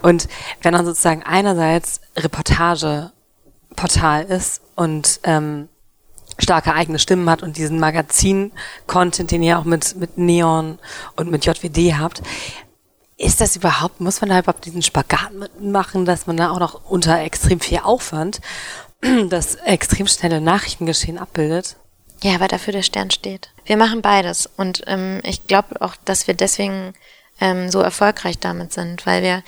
Und wenn dann sozusagen einerseits Reportageportal ist und ähm, starke eigene Stimmen hat und diesen Magazin-Content, den ihr auch mit, mit Neon und mit JWD habt. Ist das überhaupt, muss man da überhaupt diesen Spagat machen, dass man da auch noch unter extrem viel Aufwand das extrem schnelle Nachrichtengeschehen abbildet?
Ja, weil dafür der Stern steht. Wir machen beides und ähm, ich glaube auch, dass wir deswegen ähm, so erfolgreich damit sind, weil wir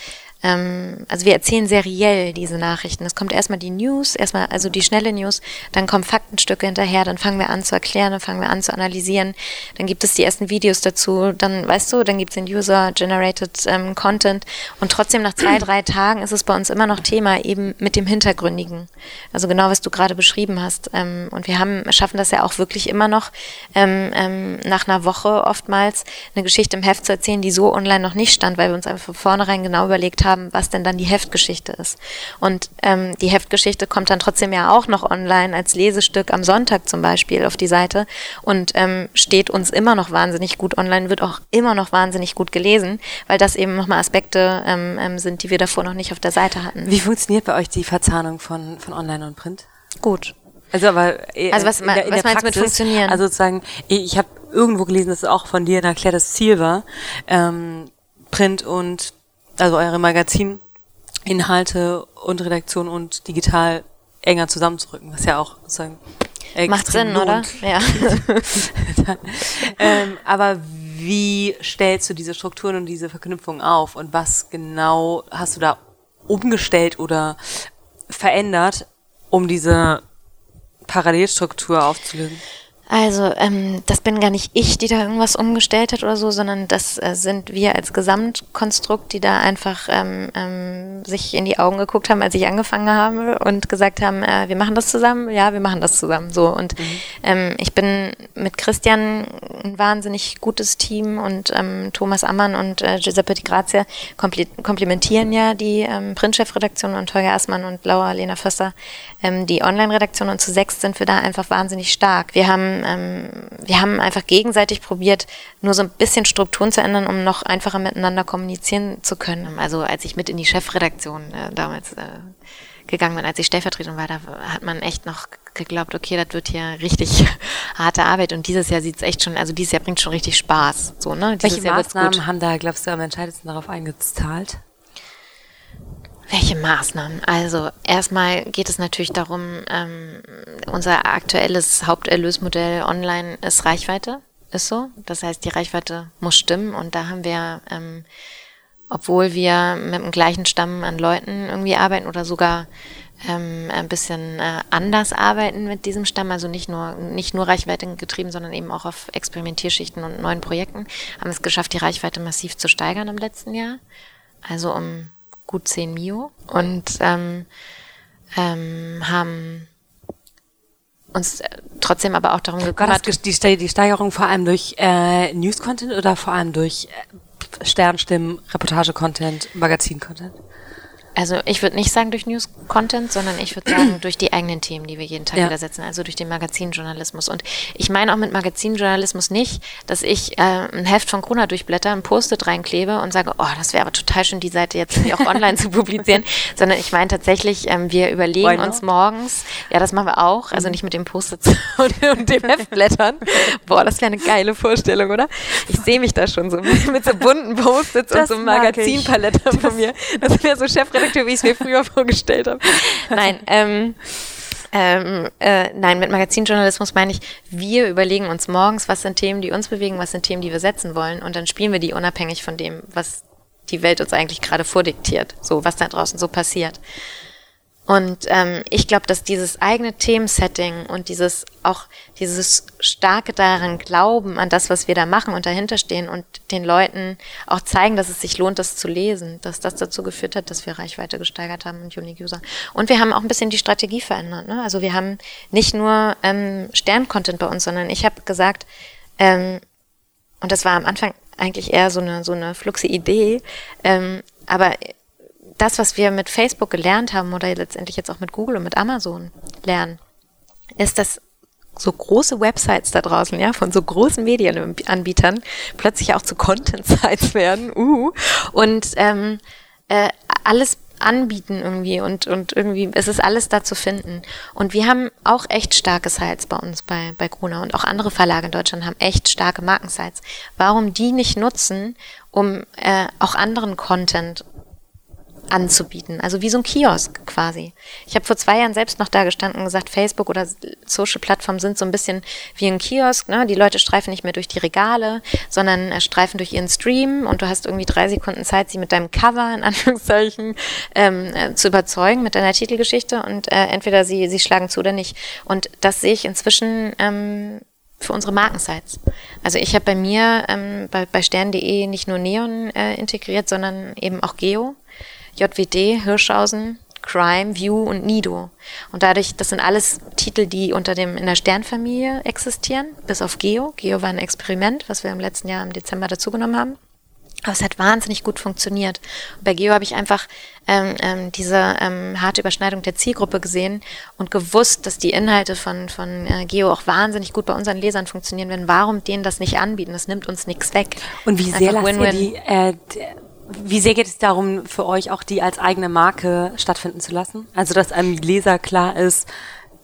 ähm, also wir erzählen seriell diese Nachrichten. Es kommt erstmal die News, erstmal also die schnelle News, dann kommen Faktenstücke hinterher, dann fangen wir an zu erklären, dann fangen wir an zu analysieren, dann gibt es die ersten Videos dazu, dann weißt du, dann gibt es den User-Generated ähm, Content und trotzdem nach zwei, drei Tagen ist es bei uns immer noch Thema eben mit dem Hintergründigen. Also genau, was du gerade beschrieben hast. Ähm, und wir haben, schaffen das ja auch wirklich immer noch ähm, ähm, nach einer Woche oftmals eine Geschichte im Heft zu erzählen, die so online noch nicht stand, weil wir uns einfach von vornherein genau überlegt haben, haben, was denn dann die Heftgeschichte ist. Und ähm, die Heftgeschichte kommt dann trotzdem ja auch noch online als Lesestück am Sonntag zum Beispiel auf die Seite und ähm, steht uns immer noch wahnsinnig gut online, wird auch immer noch wahnsinnig gut gelesen, weil das eben nochmal Aspekte ähm, ähm, sind, die wir davor noch nicht auf der Seite hatten.
Wie funktioniert bei euch die Verzahnung von, von Online und Print?
Gut.
Also aber
also was, in der, in was meinst du mit funktionieren?
Also sozusagen, ich habe irgendwo gelesen, dass es auch von dir ein erklärtes Ziel war, ähm, Print und also eure Magazininhalte und Redaktion und digital enger zusammenzurücken, was ja auch sozusagen
Macht Sinn, lohnt. oder? Ja.
ähm, aber wie stellst du diese Strukturen und diese Verknüpfungen auf und was genau hast du da umgestellt oder verändert, um diese Parallelstruktur aufzulösen?
Also, ähm, das bin gar nicht ich, die da irgendwas umgestellt hat oder so, sondern das äh, sind wir als Gesamtkonstrukt, die da einfach ähm, ähm, sich in die Augen geguckt haben, als ich angefangen habe und gesagt haben, äh, wir machen das zusammen, ja, wir machen das zusammen. So und mhm. ähm, ich bin mit Christian ein wahnsinnig gutes Team und ähm, Thomas Ammann und äh, Giuseppe Di Grazia komplimentieren ja die ähm, Printchefredaktion und Holger Assmann und Laura Lena Förster ähm, die Online-Redaktion und zu sechs sind wir da einfach wahnsinnig stark. Wir haben ähm, wir haben einfach gegenseitig probiert, nur so ein bisschen Strukturen zu ändern, um noch einfacher miteinander kommunizieren zu können. Also als ich mit in die Chefredaktion äh, damals äh, gegangen bin, als ich Stellvertretung war, da hat man echt noch geglaubt, okay, das wird hier richtig harte Arbeit und dieses Jahr sieht es echt schon, also dieses Jahr bringt schon richtig Spaß. So, ne?
Dieses Welche Jahr Maßnahmen haben da, glaubst du, am entscheidendsten darauf eingezahlt?
Welche Maßnahmen? Also erstmal geht es natürlich darum, ähm, unser aktuelles Haupterlösmodell online ist Reichweite, ist so. Das heißt, die Reichweite muss stimmen und da haben wir, ähm, obwohl wir mit dem gleichen Stamm an Leuten irgendwie arbeiten oder sogar ähm, ein bisschen äh, anders arbeiten mit diesem Stamm, also nicht nur nicht nur Reichweite getrieben, sondern eben auch auf Experimentierschichten und neuen Projekten, haben es geschafft, die Reichweite massiv zu steigern im letzten Jahr. Also um gut 10 Mio und ähm, ähm, haben uns äh, trotzdem aber auch darum gekümmert.
War das die, die Steigerung vor allem durch äh, News-Content oder vor allem durch äh, Sternstimmen, Reportage-Content, Magazin-Content?
Also ich würde nicht sagen durch News-Content, sondern ich würde sagen durch die eigenen Themen, die wir jeden Tag ja. wieder setzen, also durch den Magazinjournalismus. Und ich meine auch mit Magazinjournalismus nicht, dass ich äh, ein Heft von Corona durchblätter, ein Post-it reinklebe und sage, oh, das wäre aber total schön, die Seite jetzt auch online zu publizieren, sondern ich meine tatsächlich, ähm, wir überlegen uns morgens, ja, das machen wir auch, also nicht mit dem Post-it und, und, dem Heftblättern. Boah, das wäre eine geile Vorstellung, oder? Ich sehe mich da schon so mit, mit so bunten Post-its und so Magazinpaletten von mir. Das wäre so Chefredakteur Charakter, wie ich es mir früher vorgestellt habe. Nein, ähm, ähm, äh, nein, mit Magazinjournalismus meine ich, wir überlegen uns morgens, was sind Themen, die uns bewegen, was sind Themen, die wir setzen wollen, und dann spielen wir die unabhängig von dem, was die Welt uns eigentlich gerade vordiktiert, so was da draußen so passiert. Und ähm, ich glaube, dass dieses eigene Themensetting und dieses auch dieses starke daran glauben an das, was wir da machen und dahinter stehen und den Leuten auch zeigen, dass es sich lohnt, das zu lesen, dass das dazu geführt hat, dass wir Reichweite gesteigert haben und Unique User. Und wir haben auch ein bisschen die Strategie verändert. Ne? Also wir haben nicht nur ähm, Stern-Content bei uns, sondern ich habe gesagt, ähm, und das war am Anfang eigentlich eher so eine so eine fluxe Idee, ähm, aber das, was wir mit Facebook gelernt haben oder letztendlich jetzt auch mit Google und mit Amazon lernen, ist, dass so große Websites da draußen, ja, von so großen Medienanbietern plötzlich auch zu Content-Sites werden, uh, und ähm, äh, alles anbieten irgendwie und, und irgendwie, es ist alles da zu finden. Und wir haben auch echt starke Sites bei uns bei, bei Gruner und auch andere Verlage in Deutschland haben echt starke Markensites. Warum die nicht nutzen, um äh, auch anderen Content anzubieten. Also wie so ein Kiosk quasi. Ich habe vor zwei Jahren selbst noch da gestanden und gesagt, Facebook oder Social-Plattformen sind so ein bisschen wie ein Kiosk. Ne? Die Leute streifen nicht mehr durch die Regale, sondern äh, streifen durch ihren Stream und du hast irgendwie drei Sekunden Zeit, sie mit deinem Cover in Anführungszeichen ähm, äh, zu überzeugen mit deiner Titelgeschichte und äh, entweder sie, sie schlagen zu oder nicht. Und das sehe ich inzwischen ähm, für unsere Markensites. Also ich habe bei mir ähm, bei, bei stern.de nicht nur Neon äh, integriert, sondern eben auch Geo. JWD, Hirschhausen, Crime, View und Nido. Und dadurch, das sind alles Titel, die unter dem in der Sternfamilie existieren, bis auf Geo. Geo war ein Experiment, was wir im letzten Jahr im Dezember dazugenommen haben. Aber es hat wahnsinnig gut funktioniert. Und bei Geo habe ich einfach ähm, ähm, diese ähm, harte Überschneidung der Zielgruppe gesehen und gewusst, dass die Inhalte von, von äh, Geo auch wahnsinnig gut bei unseren Lesern funktionieren werden. Warum denen das nicht anbieten? Das nimmt uns nichts weg.
Und wie sehr lasst ihr die, äh, wie sehr geht es darum, für euch auch die als eigene Marke stattfinden zu lassen? Also, dass einem Leser klar ist,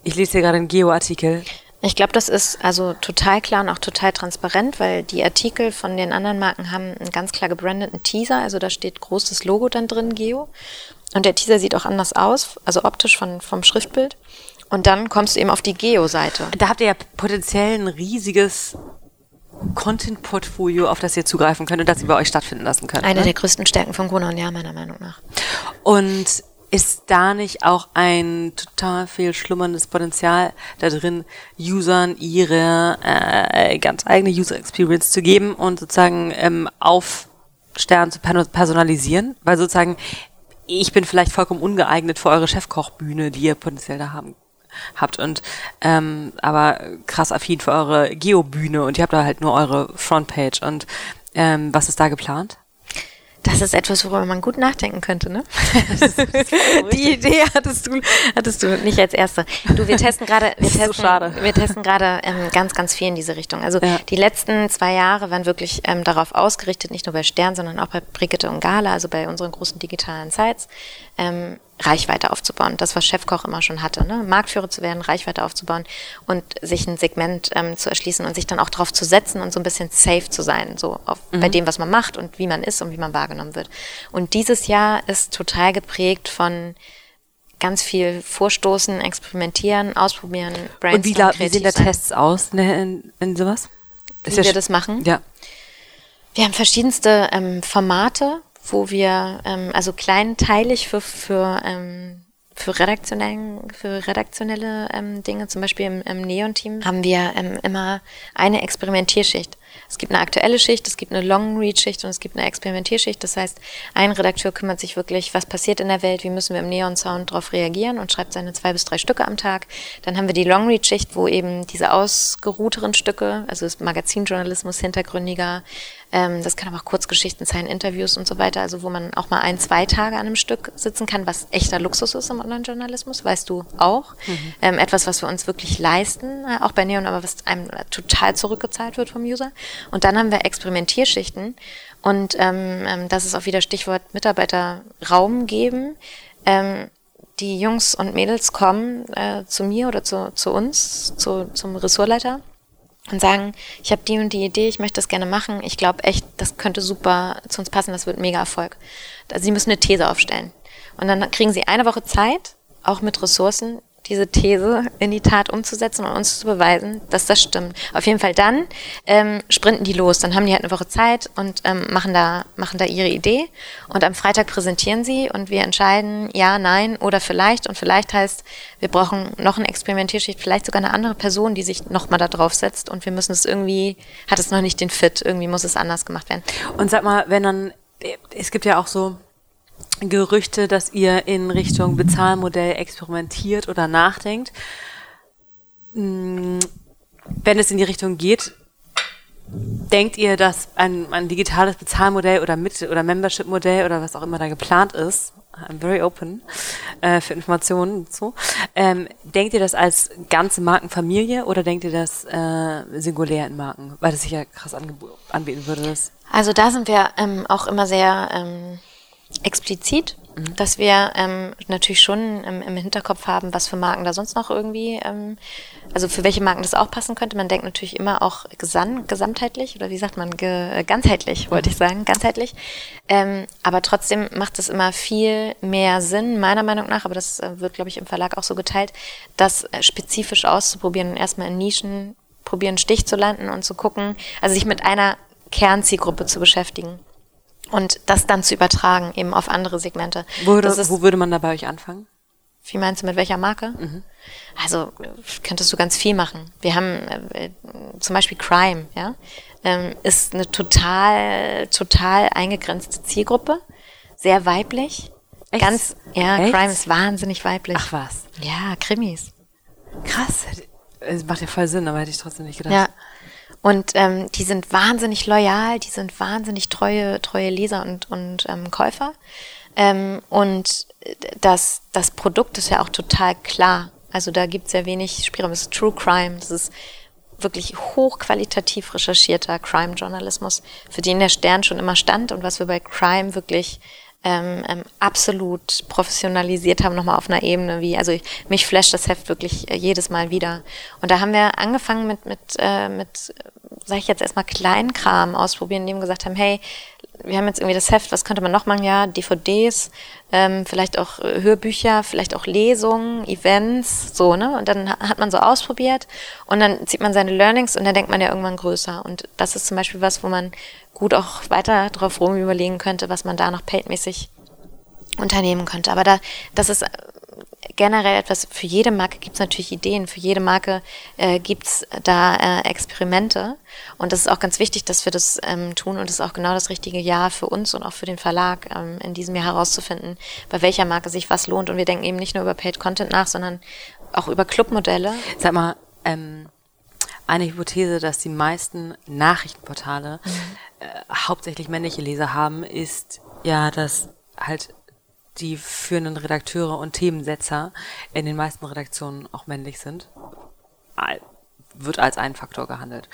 ich lese hier gerade einen Geo-Artikel.
Ich glaube, das ist also total klar und auch total transparent, weil die Artikel von den anderen Marken haben einen ganz klar gebrandeten Teaser. Also da steht großes Logo dann drin, Geo. Und der Teaser sieht auch anders aus, also optisch von, vom Schriftbild. Und dann kommst du eben auf die Geo-Seite.
Da habt ihr ja potenziell ein riesiges Content-Portfolio, auf das ihr zugreifen könnt und das ihr bei euch stattfinden lassen könnt.
Eine
ne?
der größten Stärken von Gruner und Ja, meiner Meinung nach.
Und ist da nicht auch ein total viel schlummerndes Potenzial da drin, Usern ihre äh, ganz eigene User Experience zu geben und sozusagen ähm, auf Stern zu personalisieren? Weil sozusagen ich bin vielleicht vollkommen ungeeignet für eure Chefkochbühne, die ihr potenziell da haben habt und ähm, aber krass affin für eure Geobühne und ihr habt da halt nur eure Frontpage und ähm, was ist da geplant?
Das ist etwas, worüber man gut nachdenken könnte, ne? Die Idee hattest du, hattest du nicht als erste. Du, wir testen gerade, wir testen, so wir testen gerade ähm, ganz, ganz viel in diese Richtung. Also ja. die letzten zwei Jahre waren wirklich ähm, darauf ausgerichtet, nicht nur bei Stern, sondern auch bei Brigitte und Gala, also bei unseren großen digitalen Sites, ähm, Reichweite aufzubauen. Das, was Chefkoch immer schon hatte, ne? Marktführer zu werden, Reichweite aufzubauen und sich ein Segment ähm, zu erschließen und sich dann auch darauf zu setzen und so ein bisschen safe zu sein, so auf, mhm. bei dem, was man macht und wie man ist und wie man wahrgenommen wird. Und dieses Jahr ist total geprägt von ganz viel Vorstoßen, Experimentieren, Ausprobieren,
Brainstorm, Und wie, wie sehen da Tests aus in, in sowas?
Wie wir das machen?
Ja.
Wir haben verschiedenste ähm, Formate, wo wir ähm, also kleinteilig für, für, ähm, für, redaktionellen, für redaktionelle ähm, Dinge, zum Beispiel im, im Neon-Team, haben wir ähm, immer eine Experimentierschicht. Es gibt eine aktuelle Schicht, es gibt eine Long-Read-Schicht und es gibt eine Experimentierschicht. Das heißt, ein Redakteur kümmert sich wirklich, was passiert in der Welt, wie müssen wir im Neon-Sound darauf reagieren und schreibt seine zwei bis drei Stücke am Tag. Dann haben wir die Long-Read-Schicht, wo eben diese ausgeruhteren Stücke, also das Magazinjournalismus hintergründiger, ähm, das kann aber auch Kurzgeschichten sein, Interviews und so weiter, also wo man auch mal ein, zwei Tage an einem Stück sitzen kann, was echter Luxus ist im Online-Journalismus, weißt du auch. Mhm. Ähm, etwas, was wir uns wirklich leisten, äh, auch bei Neon, aber was einem total zurückgezahlt wird vom User. Und dann haben wir Experimentierschichten und ähm, ähm, das ist auch wieder Stichwort Mitarbeiterraum geben. Ähm, die Jungs und Mädels kommen äh, zu mir oder zu, zu uns, zu, zum Ressortleiter und sagen, ich habe die und die Idee, ich möchte das gerne machen, ich glaube echt, das könnte super zu uns passen, das wird mega Erfolg. Also sie müssen eine These aufstellen. Und dann kriegen sie eine Woche Zeit, auch mit Ressourcen, diese These in die Tat umzusetzen und uns zu beweisen, dass das stimmt. Auf jeden Fall dann ähm, sprinten die los. Dann haben die halt eine Woche Zeit und ähm, machen, da, machen da ihre Idee. Und am Freitag präsentieren sie und wir entscheiden ja, nein oder vielleicht. Und vielleicht heißt, wir brauchen noch eine Experimentierschicht, vielleicht sogar eine andere Person, die sich nochmal da drauf setzt. Und wir müssen es irgendwie, hat es noch nicht den Fit, irgendwie muss es anders gemacht werden.
Und sag mal, wenn dann, es gibt ja auch so Gerüchte, dass ihr in Richtung Bezahlmodell experimentiert oder nachdenkt. Mm, wenn es in die Richtung geht, denkt ihr, dass ein, ein digitales Bezahlmodell oder mit oder Membership-Modell oder was auch immer da geplant ist, I'm very open äh, für Informationen dazu. Ähm, denkt ihr das als ganze Markenfamilie oder denkt ihr das äh, singulär in Marken? Weil das sich ja krass anbieten würde. Das.
Also da sind wir ähm, auch immer sehr ähm, explizit. mhm. dass wir ähm, natürlich schon im, im, Hinterkopf haben, was für Marken da sonst noch irgendwie, ähm, also für welche Marken das auch passen könnte. Man denkt natürlich immer auch gesam gesamtheitlich oder wie sagt man, ge äh, ganzheitlich, wollte ich sagen, ganzheitlich. Ähm, aber trotzdem macht es immer viel mehr Sinn, meiner Meinung nach, aber das äh, wird, glaube ich, im Verlag auch so geteilt, das äh, spezifisch auszuprobieren und erstmal in Nischen probieren, Stich zu landen und zu gucken, also sich mit einer Kernzielgruppe zu beschäftigen und das dann zu übertragen eben auf andere Segmente.
Wo würde, ist, wo würde man da bei euch anfangen?
Wie meinst du, mit welcher Marke? Mhm. Also könntest du ganz viel machen. Wir haben äh, zum Beispiel Crime, ja, ähm, ist eine total, total eingegrenzte Zielgruppe, sehr weiblich. Echt? Ganz, ja, Echt? Crime ist wahnsinnig weiblich.
Ach was?
Ja, Krimis.
Krass. Es macht ja voll Sinn, aber hätte ich trotzdem nicht gedacht.
Ja. Und ähm, die sind wahnsinnig loyal, die sind wahnsinnig treue, treue Leser und, und ähm, Käufer. Ähm, und das, das Produkt ist ja auch total klar. Also da gibt's ja wenig Spielraum. Es ist True Crime, das ist wirklich hochqualitativ recherchierter Crime-Journalismus, für den der Stern schon immer stand und was wir bei Crime wirklich ähm, ähm, absolut professionalisiert haben, nochmal auf einer Ebene wie, also mich flasht das Heft wirklich äh, jedes Mal wieder. Und da haben wir angefangen mit, mit, äh, mit sag ich jetzt erstmal Kleinkram ausprobieren, indem wir gesagt haben, hey, wir haben jetzt irgendwie das Heft, was könnte man noch machen? Ja, DVDs, ähm, vielleicht auch äh, Hörbücher, vielleicht auch Lesungen, Events, so, ne? Und dann hat man so ausprobiert und dann zieht man seine Learnings und dann denkt man ja irgendwann größer. Und das ist zum Beispiel was, wo man gut auch weiter drauf rum überlegen könnte, was man da noch paidmäßig unternehmen könnte. Aber da, das ist generell etwas, für jede Marke gibt es natürlich Ideen, für jede Marke äh, gibt es da äh, Experimente. Und das ist auch ganz wichtig, dass wir das ähm, tun und das ist auch genau das richtige Jahr für uns und auch für den Verlag, ähm, in diesem Jahr herauszufinden, bei welcher Marke sich was lohnt. Und wir denken eben nicht nur über Paid Content nach, sondern auch über Clubmodelle.
Sag mal, ähm, eine Hypothese, dass die meisten Nachrichtenportale mhm. äh, hauptsächlich männliche Leser haben, ist ja, dass halt die führenden Redakteure und Themensetzer in den meisten Redaktionen auch männlich sind. Wird als ein Faktor gehandelt.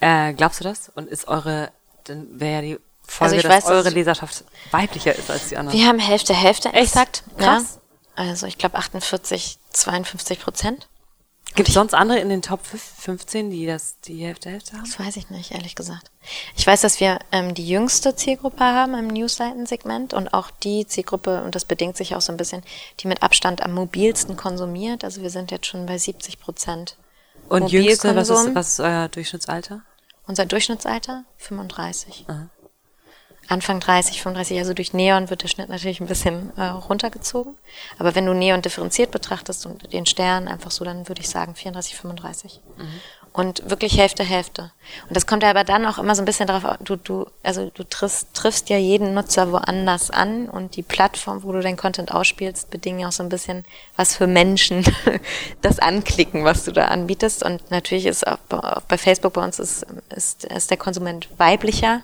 Äh, glaubst du das? Und ist eure, dann wäre ja die Folge, also dass weiß, eure Leserschaft weiblicher ist als die anderen.
Wir haben Hälfte, Hälfte exakt. Krass. Ja. Also ich glaube 48, 52 Prozent.
Gibt es sonst andere in den Top 15, die das die Hälfte Hälfte haben?
Das weiß ich nicht, ehrlich gesagt. Ich weiß, dass wir ähm, die jüngste Zielgruppe haben im Newsseiten-Segment und auch die Zielgruppe, und das bedingt sich auch so ein bisschen, die mit Abstand am mobilsten konsumiert. Also wir sind jetzt schon bei 70 Prozent.
Und jüngste, was ist, was ist euer Durchschnittsalter?
Unser Durchschnittsalter? 35. Aha. Anfang 30, 35, also durch Neon wird der Schnitt natürlich ein bisschen äh, runtergezogen. Aber wenn du Neon differenziert betrachtest und den Stern einfach so, dann würde ich sagen 34, 35. Mhm. Und wirklich Hälfte, Hälfte. Und das kommt ja aber dann auch immer so ein bisschen darauf, du, du, also du triffst, triffst ja jeden Nutzer woanders an und die Plattform, wo du dein Content ausspielst, bedingen ja auch so ein bisschen, was für Menschen das anklicken, was du da anbietest. Und natürlich ist auch bei Facebook bei uns ist, ist, ist der Konsument weiblicher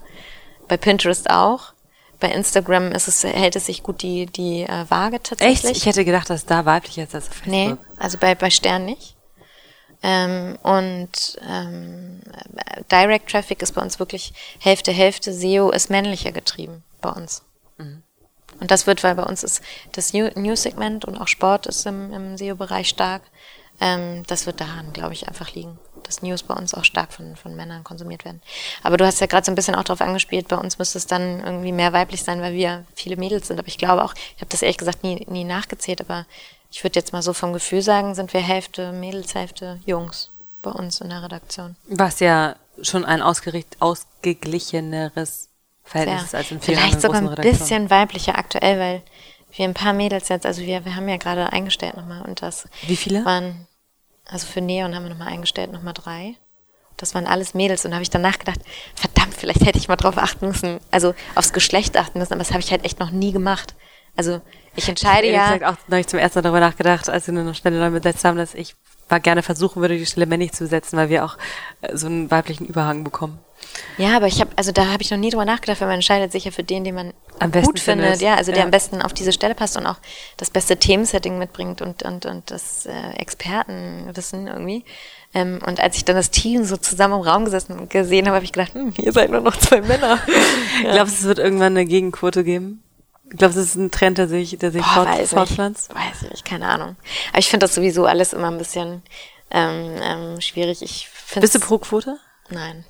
bei Pinterest auch. Bei Instagram ist es, hält es sich gut die, die äh, Waage tatsächlich.
Echt? Ich hätte gedacht, dass da weiblicher ist als auf Facebook. Nee,
also bei, bei Stern nicht. Ähm, und ähm, Direct Traffic ist bei uns wirklich Hälfte, Hälfte. SEO ist männlicher getrieben bei uns. Mhm. Und das wird, weil bei uns ist das News-Segment und auch Sport ist im, im SEO-Bereich stark. Ähm, das wird daran, glaube ich, einfach liegen dass News bei uns auch stark von, von Männern konsumiert werden. Aber du hast ja gerade so ein bisschen auch darauf angespielt, bei uns müsste es dann irgendwie mehr weiblich sein, weil wir viele Mädels sind. Aber ich glaube auch, ich habe das ehrlich gesagt nie, nie nachgezählt, aber ich würde jetzt mal so vom Gefühl sagen, sind wir Hälfte Mädels, Hälfte Jungs bei uns in der Redaktion.
Was ja schon ein ausgeglicheneres Verhältnis ist als in vielen
Vielleicht sogar ein bisschen weiblicher aktuell, weil wir ein paar Mädels jetzt, also wir, wir haben ja gerade eingestellt nochmal und das
Wie viele?
waren also für Neon haben wir nochmal eingestellt, nochmal drei. Das waren alles Mädels und da habe ich danach gedacht, verdammt, vielleicht hätte ich mal drauf achten müssen, also aufs Geschlecht achten müssen, aber das habe ich halt echt noch nie gemacht. Also ich entscheide ich ja.
Ich habe auch neulich zum ersten Mal darüber nachgedacht, als wir nur noch Stelle neu besetzt haben, dass ich mal gerne versuchen würde, die Stelle männlich zu besetzen, weil wir auch äh, so einen weiblichen Überhang bekommen.
Ja, aber ich habe, also da habe ich noch nie drüber nachgedacht, weil man entscheidet sich ja für den, den man am gut findet, findet, ja, also der am besten auf diese Stelle passt und auch das beste Themensetting mitbringt und, und, und das äh, Expertenwissen irgendwie. Ähm, und als ich dann das Team so zusammen im Raum gesessen und gesehen habe, habe ich gedacht, hm, ihr seid nur noch zwei Männer.
ja. Glaubst du, es wird irgendwann eine Gegenquote geben? Glaubst du, das ist ein Trend, der sich, der sich
Boah,
fort,
weiß
fortpflanzt?
Nicht. Weiß ich nicht, keine Ahnung. Aber ich finde das sowieso alles immer ein bisschen ähm, ähm, schwierig. Ich
Bist du pro Quote?
Nein.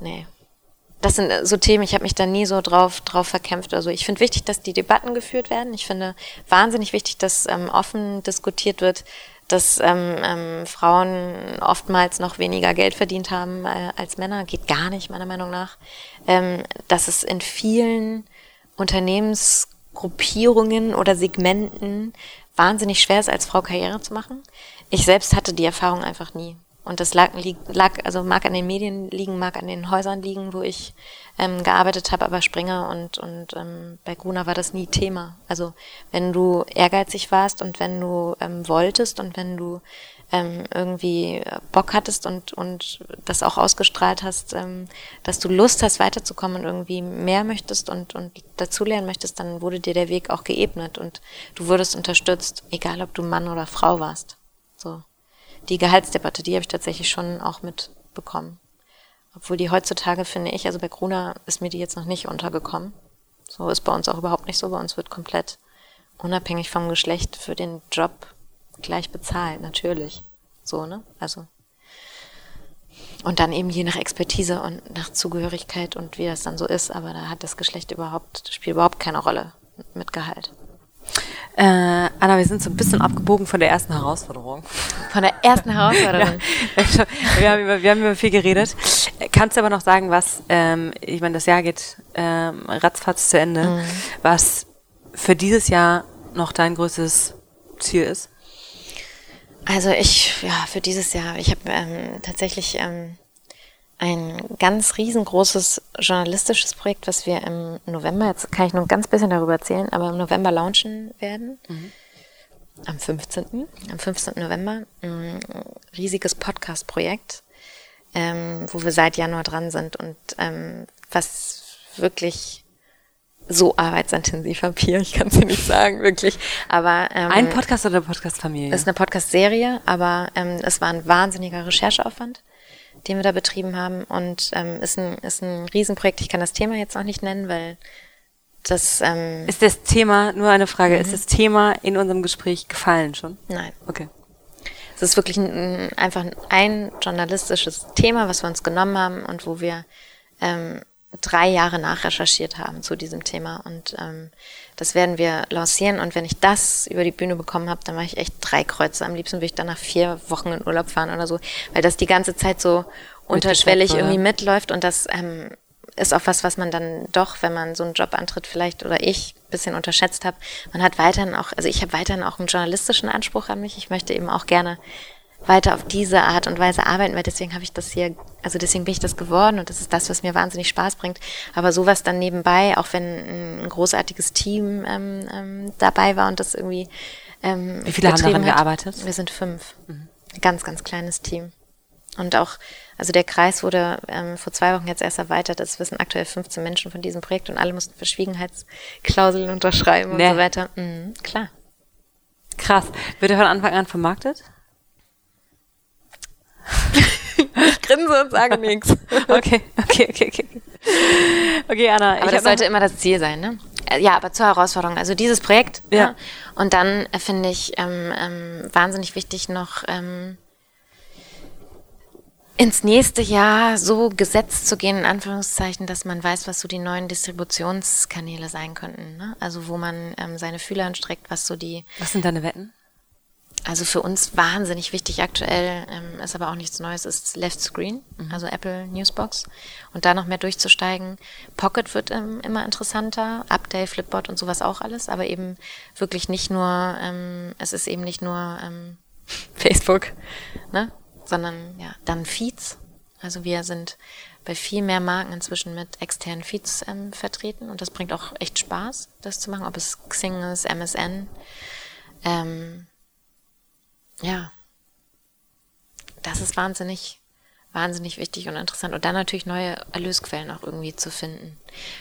Nee. Das sind so Themen, ich habe mich da nie so drauf, drauf verkämpft. Also ich finde wichtig, dass die Debatten geführt werden. Ich finde wahnsinnig wichtig, dass ähm, offen diskutiert wird, dass ähm, ähm, Frauen oftmals noch weniger Geld verdient haben äh, als Männer. Geht gar nicht, meiner Meinung nach. Ähm, dass es in vielen Unternehmensgruppierungen oder Segmenten wahnsinnig schwer ist, als Frau Karriere zu machen. Ich selbst hatte die Erfahrung einfach nie. Und das lag, lag, also mag an den Medien liegen, mag an den Häusern liegen, wo ich ähm, gearbeitet habe, aber Springer und, und ähm, bei Gruner war das nie Thema. Also wenn du ehrgeizig warst und wenn du ähm, wolltest und wenn du ähm, irgendwie Bock hattest und, und das auch ausgestrahlt hast, ähm, dass du Lust hast, weiterzukommen und irgendwie mehr möchtest und, und dazulernen möchtest, dann wurde dir der Weg auch geebnet und du wurdest unterstützt, egal ob du Mann oder Frau warst. So die Gehaltsdebatte, die habe ich tatsächlich schon auch mitbekommen. Obwohl die heutzutage, finde ich, also bei Gruner ist mir die jetzt noch nicht untergekommen. So ist bei uns auch überhaupt nicht so. Bei uns wird komplett unabhängig vom Geschlecht für den Job gleich bezahlt, natürlich. So, ne? Also. Und dann eben je nach Expertise und nach Zugehörigkeit und wie das dann so ist, aber da hat das Geschlecht überhaupt, spielt überhaupt keine Rolle mit Gehalt.
Äh, Anna, wir sind so ein bisschen abgebogen von der ersten Herausforderung.
Von der ersten Herausforderung?
ja, wir, haben über, wir haben über viel geredet. Kannst du aber noch sagen, was, ähm, ich meine, das Jahr geht ähm, ratzfatz zu Ende, mhm. was für dieses Jahr noch dein größtes Ziel ist?
Also ich, ja, für dieses Jahr, ich habe ähm, tatsächlich ähm, ein ganz riesengroßes journalistisches Projekt, was wir im November, jetzt kann ich nur ein ganz bisschen darüber erzählen, aber im November launchen werden. Mhm. Am 15. Am 15. November. Ein riesiges Podcast-Projekt, ähm, wo wir seit Januar dran sind und ähm, was wirklich so arbeitsintensiv Papier, ich kann es dir nicht sagen, wirklich. Aber
ähm, ein Podcast oder Podcast-Familie?
Das ist eine Podcast-Serie, aber ähm, es war ein wahnsinniger Rechercheaufwand den wir da betrieben haben. Und ähm, ist, ein, ist ein Riesenprojekt. Ich kann das Thema jetzt noch nicht nennen, weil das. Ähm,
ist das Thema, nur eine Frage, mhm. ist das Thema in unserem Gespräch gefallen schon?
Nein.
Okay.
Es ist wirklich ein, einfach ein journalistisches Thema, was wir uns genommen haben und wo wir ähm, drei Jahre nachrecherchiert haben zu diesem Thema. Und ähm, das werden wir lancieren. Und wenn ich das über die Bühne bekommen habe, dann mache ich echt drei Kreuze. Am liebsten würde ich dann nach vier Wochen in Urlaub fahren oder so, weil das die ganze Zeit so unterschwellig irgendwie mitläuft. Und das ähm, ist auch was, was man dann doch, wenn man so einen Job antritt, vielleicht oder ich bisschen unterschätzt habe. Man hat weiterhin auch, also ich habe weiterhin auch einen journalistischen Anspruch an mich. Ich möchte eben auch gerne weiter auf diese Art und Weise arbeiten, weil deswegen habe ich das hier, also deswegen bin ich das geworden und das ist das, was mir wahnsinnig Spaß bringt. Aber sowas dann nebenbei, auch wenn ein großartiges Team ähm, ähm, dabei war und das irgendwie. Ähm,
Wie viele haben daran hat, gearbeitet?
Wir sind fünf. Mhm. Ganz, ganz kleines Team. Und auch, also der Kreis wurde ähm, vor zwei Wochen jetzt erst erweitert. Es wissen aktuell 15 Menschen von diesem Projekt und alle mussten Verschwiegenheitsklauseln unterschreiben nee. und so weiter. Mhm, klar.
Krass. Wird er von Anfang an vermarktet?
Ich grinse und sage nichts.
Okay, okay, okay, okay. Okay, Anna.
Aber das sollte immer das Ziel sein, ne? Äh, ja, aber zur Herausforderung. Also dieses Projekt. Ja. ja. Und dann äh, finde ich ähm, ähm, wahnsinnig wichtig noch ähm, ins nächste Jahr so gesetzt zu gehen, in Anführungszeichen, dass man weiß, was so die neuen Distributionskanäle sein könnten. Ne? Also wo man ähm, seine Fühler anstreckt, was so die.
Was sind deine Wetten?
Also für uns wahnsinnig wichtig aktuell, ähm, ist aber auch nichts Neues, ist Left Screen, mhm. also Apple Newsbox. Und da noch mehr durchzusteigen. Pocket wird ähm, immer interessanter, Update, Flipboard und sowas auch alles, aber eben wirklich nicht nur, ähm, es ist eben nicht nur ähm, Facebook, ne? sondern ja, dann Feeds. Also wir sind bei viel mehr Marken inzwischen mit externen Feeds ähm, vertreten und das bringt auch echt Spaß, das zu machen, ob es Xing ist, MSN. Ähm, ja, das ist wahnsinnig, wahnsinnig wichtig und interessant. Und dann natürlich neue Erlösquellen auch irgendwie zu finden.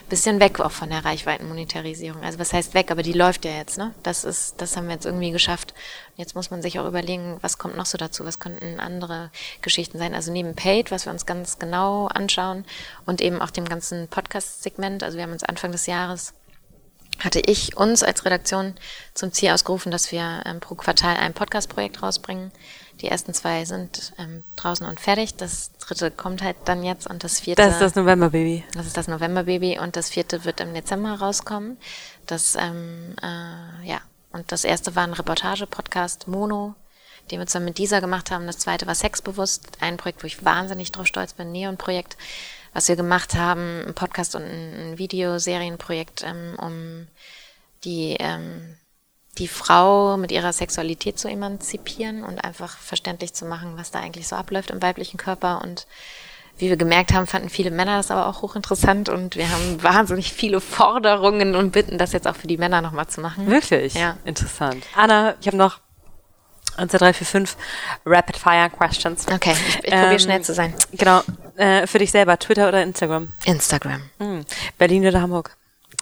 Bisschen weg auch von der Reichweitenmonetarisierung. Also was heißt weg, aber die läuft ja jetzt, ne? Das ist, das haben wir jetzt irgendwie geschafft. Und jetzt muss man sich auch überlegen, was kommt noch so dazu? Was könnten andere Geschichten sein? Also neben Paid, was wir uns ganz genau anschauen und eben auch dem ganzen Podcast-Segment. Also wir haben uns Anfang des Jahres hatte ich uns als Redaktion zum Ziel ausgerufen, dass wir ähm, pro Quartal ein Podcast-Projekt rausbringen. Die ersten zwei sind ähm, draußen und fertig. Das dritte kommt halt dann jetzt und das vierte.
Das ist das November-Baby.
Das ist das November-Baby und das vierte wird im Dezember rauskommen. Das, ähm, äh, ja. Und das erste war ein Reportage-Podcast Mono, den wir zusammen mit dieser gemacht haben. Das zweite war Sexbewusst, ein Projekt, wo ich wahnsinnig drauf stolz bin, Neon-Projekt was wir gemacht haben, ein Podcast und ein Videoserienprojekt, ähm, um die, ähm, die Frau mit ihrer Sexualität zu emanzipieren und einfach verständlich zu machen, was da eigentlich so abläuft im weiblichen Körper. Und wie wir gemerkt haben, fanden viele Männer das aber auch hochinteressant und wir haben wahnsinnig viele Forderungen und bitten, das jetzt auch für die Männer nochmal zu machen.
Wirklich?
Ja.
Interessant. Anna, ich habe noch 1, 2, 3, 4, 5 Rapid Fire Questions.
Okay, ich, ich probiere schnell zu sein.
Genau. Äh, für dich selber, Twitter oder Instagram?
Instagram.
Hm. Berlin oder Hamburg?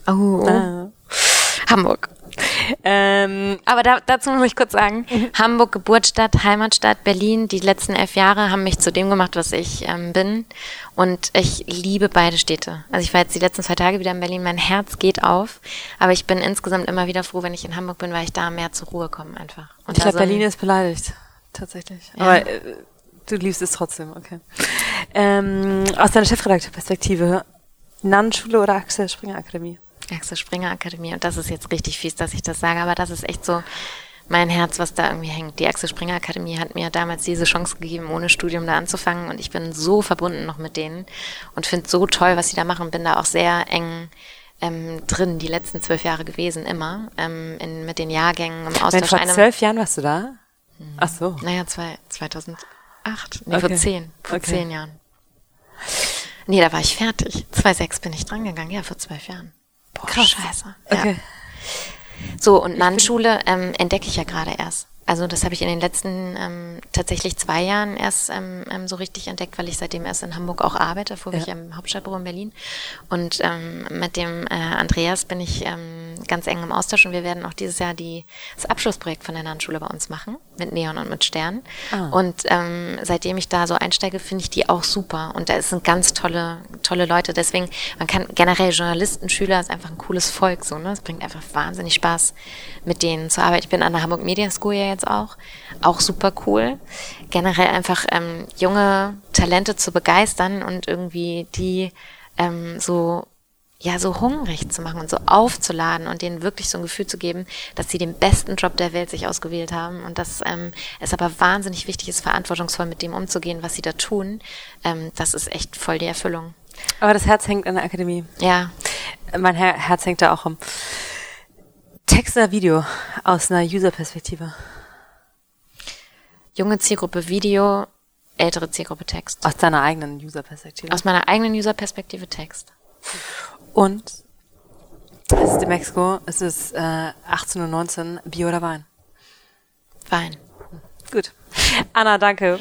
Oh.
Ah.
Hamburg. Ähm, aber da, dazu muss ich kurz sagen, Hamburg, Geburtsstadt, Heimatstadt, Berlin, die letzten elf Jahre haben mich zu dem gemacht, was ich ähm, bin. Und ich liebe beide Städte. Also ich war jetzt die letzten zwei Tage wieder in Berlin, mein Herz geht auf. Aber ich bin insgesamt immer wieder froh, wenn ich in Hamburg bin, weil ich da mehr zur Ruhe komme einfach.
Und ich glaube, Berlin ist beleidigt. Tatsächlich. Ja. Aber äh, du liebst es trotzdem, okay. Ähm, aus deiner Chefredakteurperspektive, Nannenschule oder Axel Springer Akademie?
Axel Springer Akademie. Und das ist jetzt richtig fies, dass ich das sage, aber das ist echt so mein Herz, was da irgendwie hängt. Die Axel Springer Akademie hat mir damals diese Chance gegeben, ohne Studium da anzufangen. Und ich bin so verbunden noch mit denen und finde so toll, was sie da machen. Bin da auch sehr eng ähm, drin, die letzten zwölf Jahre gewesen, immer. Ähm, in, mit den Jahrgängen im
Austausch. Wenn vor zwölf Jahren warst du da?
Mhm. Ach so. Naja, zwei, 2008. Nee, okay. vor zehn. Vor okay. zehn Jahren. Nee, da war ich fertig. 2006 bin ich drangegangen, ja, vor zwölf Jahren. Boah, Krass. scheiße. Okay. Ja. So, und Nannenschule ähm, entdecke ich ja gerade erst. Also das habe ich in den letzten ähm, tatsächlich zwei Jahren erst ähm, ähm, so richtig entdeckt, weil ich seitdem erst in Hamburg auch arbeite, vorher ja. ich im Hauptstadtbüro in Berlin. Und ähm, mit dem äh, Andreas bin ich ähm, ganz eng im Austausch und wir werden auch dieses Jahr die, das Abschlussprojekt von der Nannenschule bei uns machen, mit Neon und mit Stern. Ah. Und ähm, seitdem ich da so einsteige, finde ich die auch super. Und da sind ganz tolle, tolle Leute. Deswegen, man kann generell Journalisten, Schüler, ist einfach ein cooles Volk. So, ne? Es bringt einfach wahnsinnig Spaß, mit denen zu arbeiten. Ich bin an der Hamburg Media School ja jetzt auch. Auch super cool. Generell einfach ähm, junge Talente zu begeistern und irgendwie die ähm, so ja, so hungrig zu machen und so aufzuladen und denen wirklich so ein Gefühl zu geben, dass sie den besten Job der Welt sich ausgewählt haben und dass ähm, es aber wahnsinnig wichtig ist, verantwortungsvoll mit dem umzugehen, was sie da tun. Ähm, das ist echt voll die Erfüllung.
Aber das Herz hängt an der Akademie.
Ja.
Mein Her Herz hängt da auch um. Text oder Video aus einer User-Perspektive?
junge Zielgruppe Video, ältere Zielgruppe Text.
Aus deiner eigenen User-Perspektive?
Aus meiner eigenen User-Perspektive Text.
Und es ist in Mexiko, es ist äh, 18.19 Uhr, Bier oder Wein?
Wein.
Gut. Anna, danke.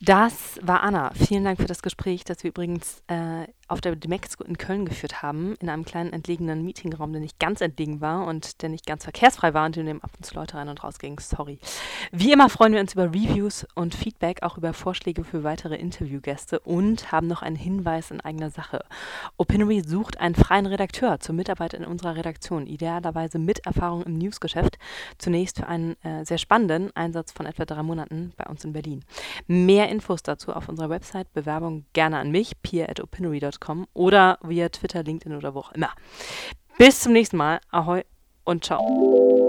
Das war Anna. Vielen Dank für das Gespräch, das wir übrigens äh, auf der Demexco in Köln geführt haben, in einem kleinen entlegenen Meetingraum, der nicht ganz entlegen war und der nicht ganz verkehrsfrei war und in dem ab und zu Leute rein und raus gingen. Sorry. Wie immer freuen wir uns über Reviews und Feedback, auch über Vorschläge für weitere Interviewgäste und haben noch einen Hinweis in eigener Sache. Opinory sucht einen freien Redakteur zur Mitarbeit in unserer Redaktion, idealerweise mit Erfahrung im Newsgeschäft, zunächst für einen äh, sehr spannenden Einsatz von etwa drei Monaten bei uns in Berlin. Mehr Infos dazu auf unserer Website, Bewerbung gerne an mich, peer.opinory.com gmail.com oder via Twitter, LinkedIn oder wo auch immer. Bis zum nächsten Mal. Ahoi und ciao.